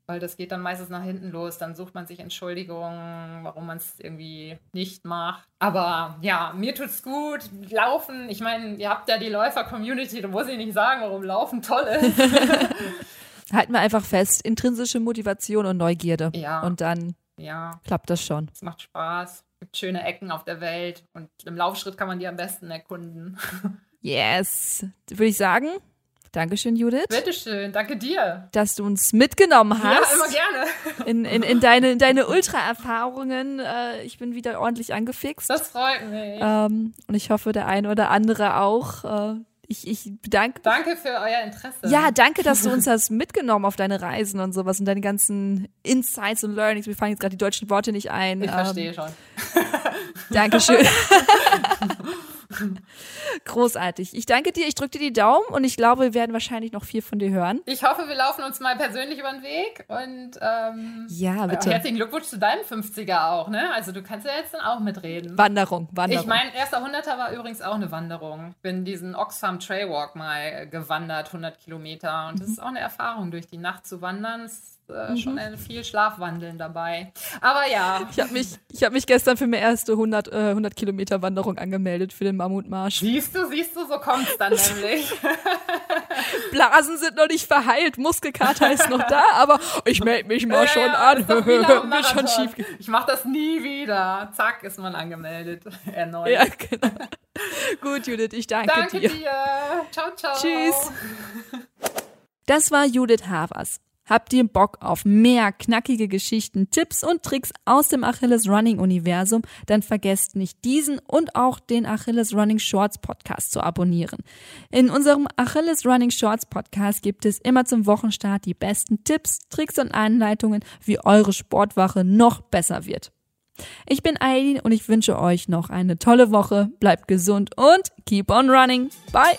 weil das geht dann meistens nach hinten los. Dann sucht man sich Entschuldigungen, warum man es irgendwie nicht macht. Aber ja, mir tut's gut. Laufen, ich meine, ihr habt ja die Läufer-Community, da muss ich nicht sagen, warum Laufen toll ist. *laughs* *laughs* Halten wir einfach fest, intrinsische Motivation und Neugierde. Ja. Und dann ja. klappt das schon. Es macht Spaß. Gibt schöne Ecken auf der Welt und im Laufschritt kann man die am besten erkunden. *laughs* Yes. Würde ich sagen, Dankeschön, Judith. Bitteschön, danke dir. Dass du uns mitgenommen hast. Ja, immer gerne. In, in, in deine, in deine Ultra-Erfahrungen. Äh, ich bin wieder ordentlich angefixt. Das freut mich. Ähm, und ich hoffe, der eine oder andere auch. Ich, ich bedanke. Danke für euer Interesse. Ja, danke, dass du uns hast mitgenommen auf deine Reisen und sowas und deine ganzen Insights und Learnings. Mir fallen jetzt gerade die deutschen Worte nicht ein. Ich ähm, verstehe schon. Dankeschön. *laughs* *laughs* Großartig. Ich danke dir, ich drücke dir die Daumen und ich glaube, wir werden wahrscheinlich noch viel von dir hören. Ich hoffe, wir laufen uns mal persönlich über den Weg und ähm, ja, bitte. herzlichen Glückwunsch zu deinem 50er auch, ne? Also du kannst ja jetzt dann auch mitreden. Wanderung, Wanderung. Ich mein erster Hunderter war übrigens auch eine Wanderung. Ich bin diesen Oxfam Trailwalk mal gewandert, 100 Kilometer und das ist auch eine Erfahrung, durch die Nacht zu wandern. Das äh, mhm. schon viel Schlafwandeln dabei. Aber ja. Ich habe mich, hab mich gestern für meine erste 100, äh, 100 Kilometer Wanderung angemeldet für den Mammutmarsch. Siehst du, siehst du, so kommt es dann *laughs* nämlich. Blasen sind noch nicht verheilt, Muskelkater ist noch da, aber ich melde mich mal ja, schon ja, an. Wird *laughs* schon schief. Ich mache das nie wieder. Zack, ist man angemeldet. *laughs* Erneut. Ja, genau. Gut, Judith, ich danke, danke dir. Danke dir. Ciao, ciao. Tschüss. Das war Judith Havers. Habt ihr Bock auf mehr knackige Geschichten, Tipps und Tricks aus dem Achilles Running Universum, dann vergesst nicht diesen und auch den Achilles Running Shorts Podcast zu abonnieren. In unserem Achilles Running Shorts Podcast gibt es immer zum Wochenstart die besten Tipps, Tricks und Anleitungen, wie eure Sportwache noch besser wird. Ich bin Eileen und ich wünsche euch noch eine tolle Woche. Bleibt gesund und keep on running. Bye!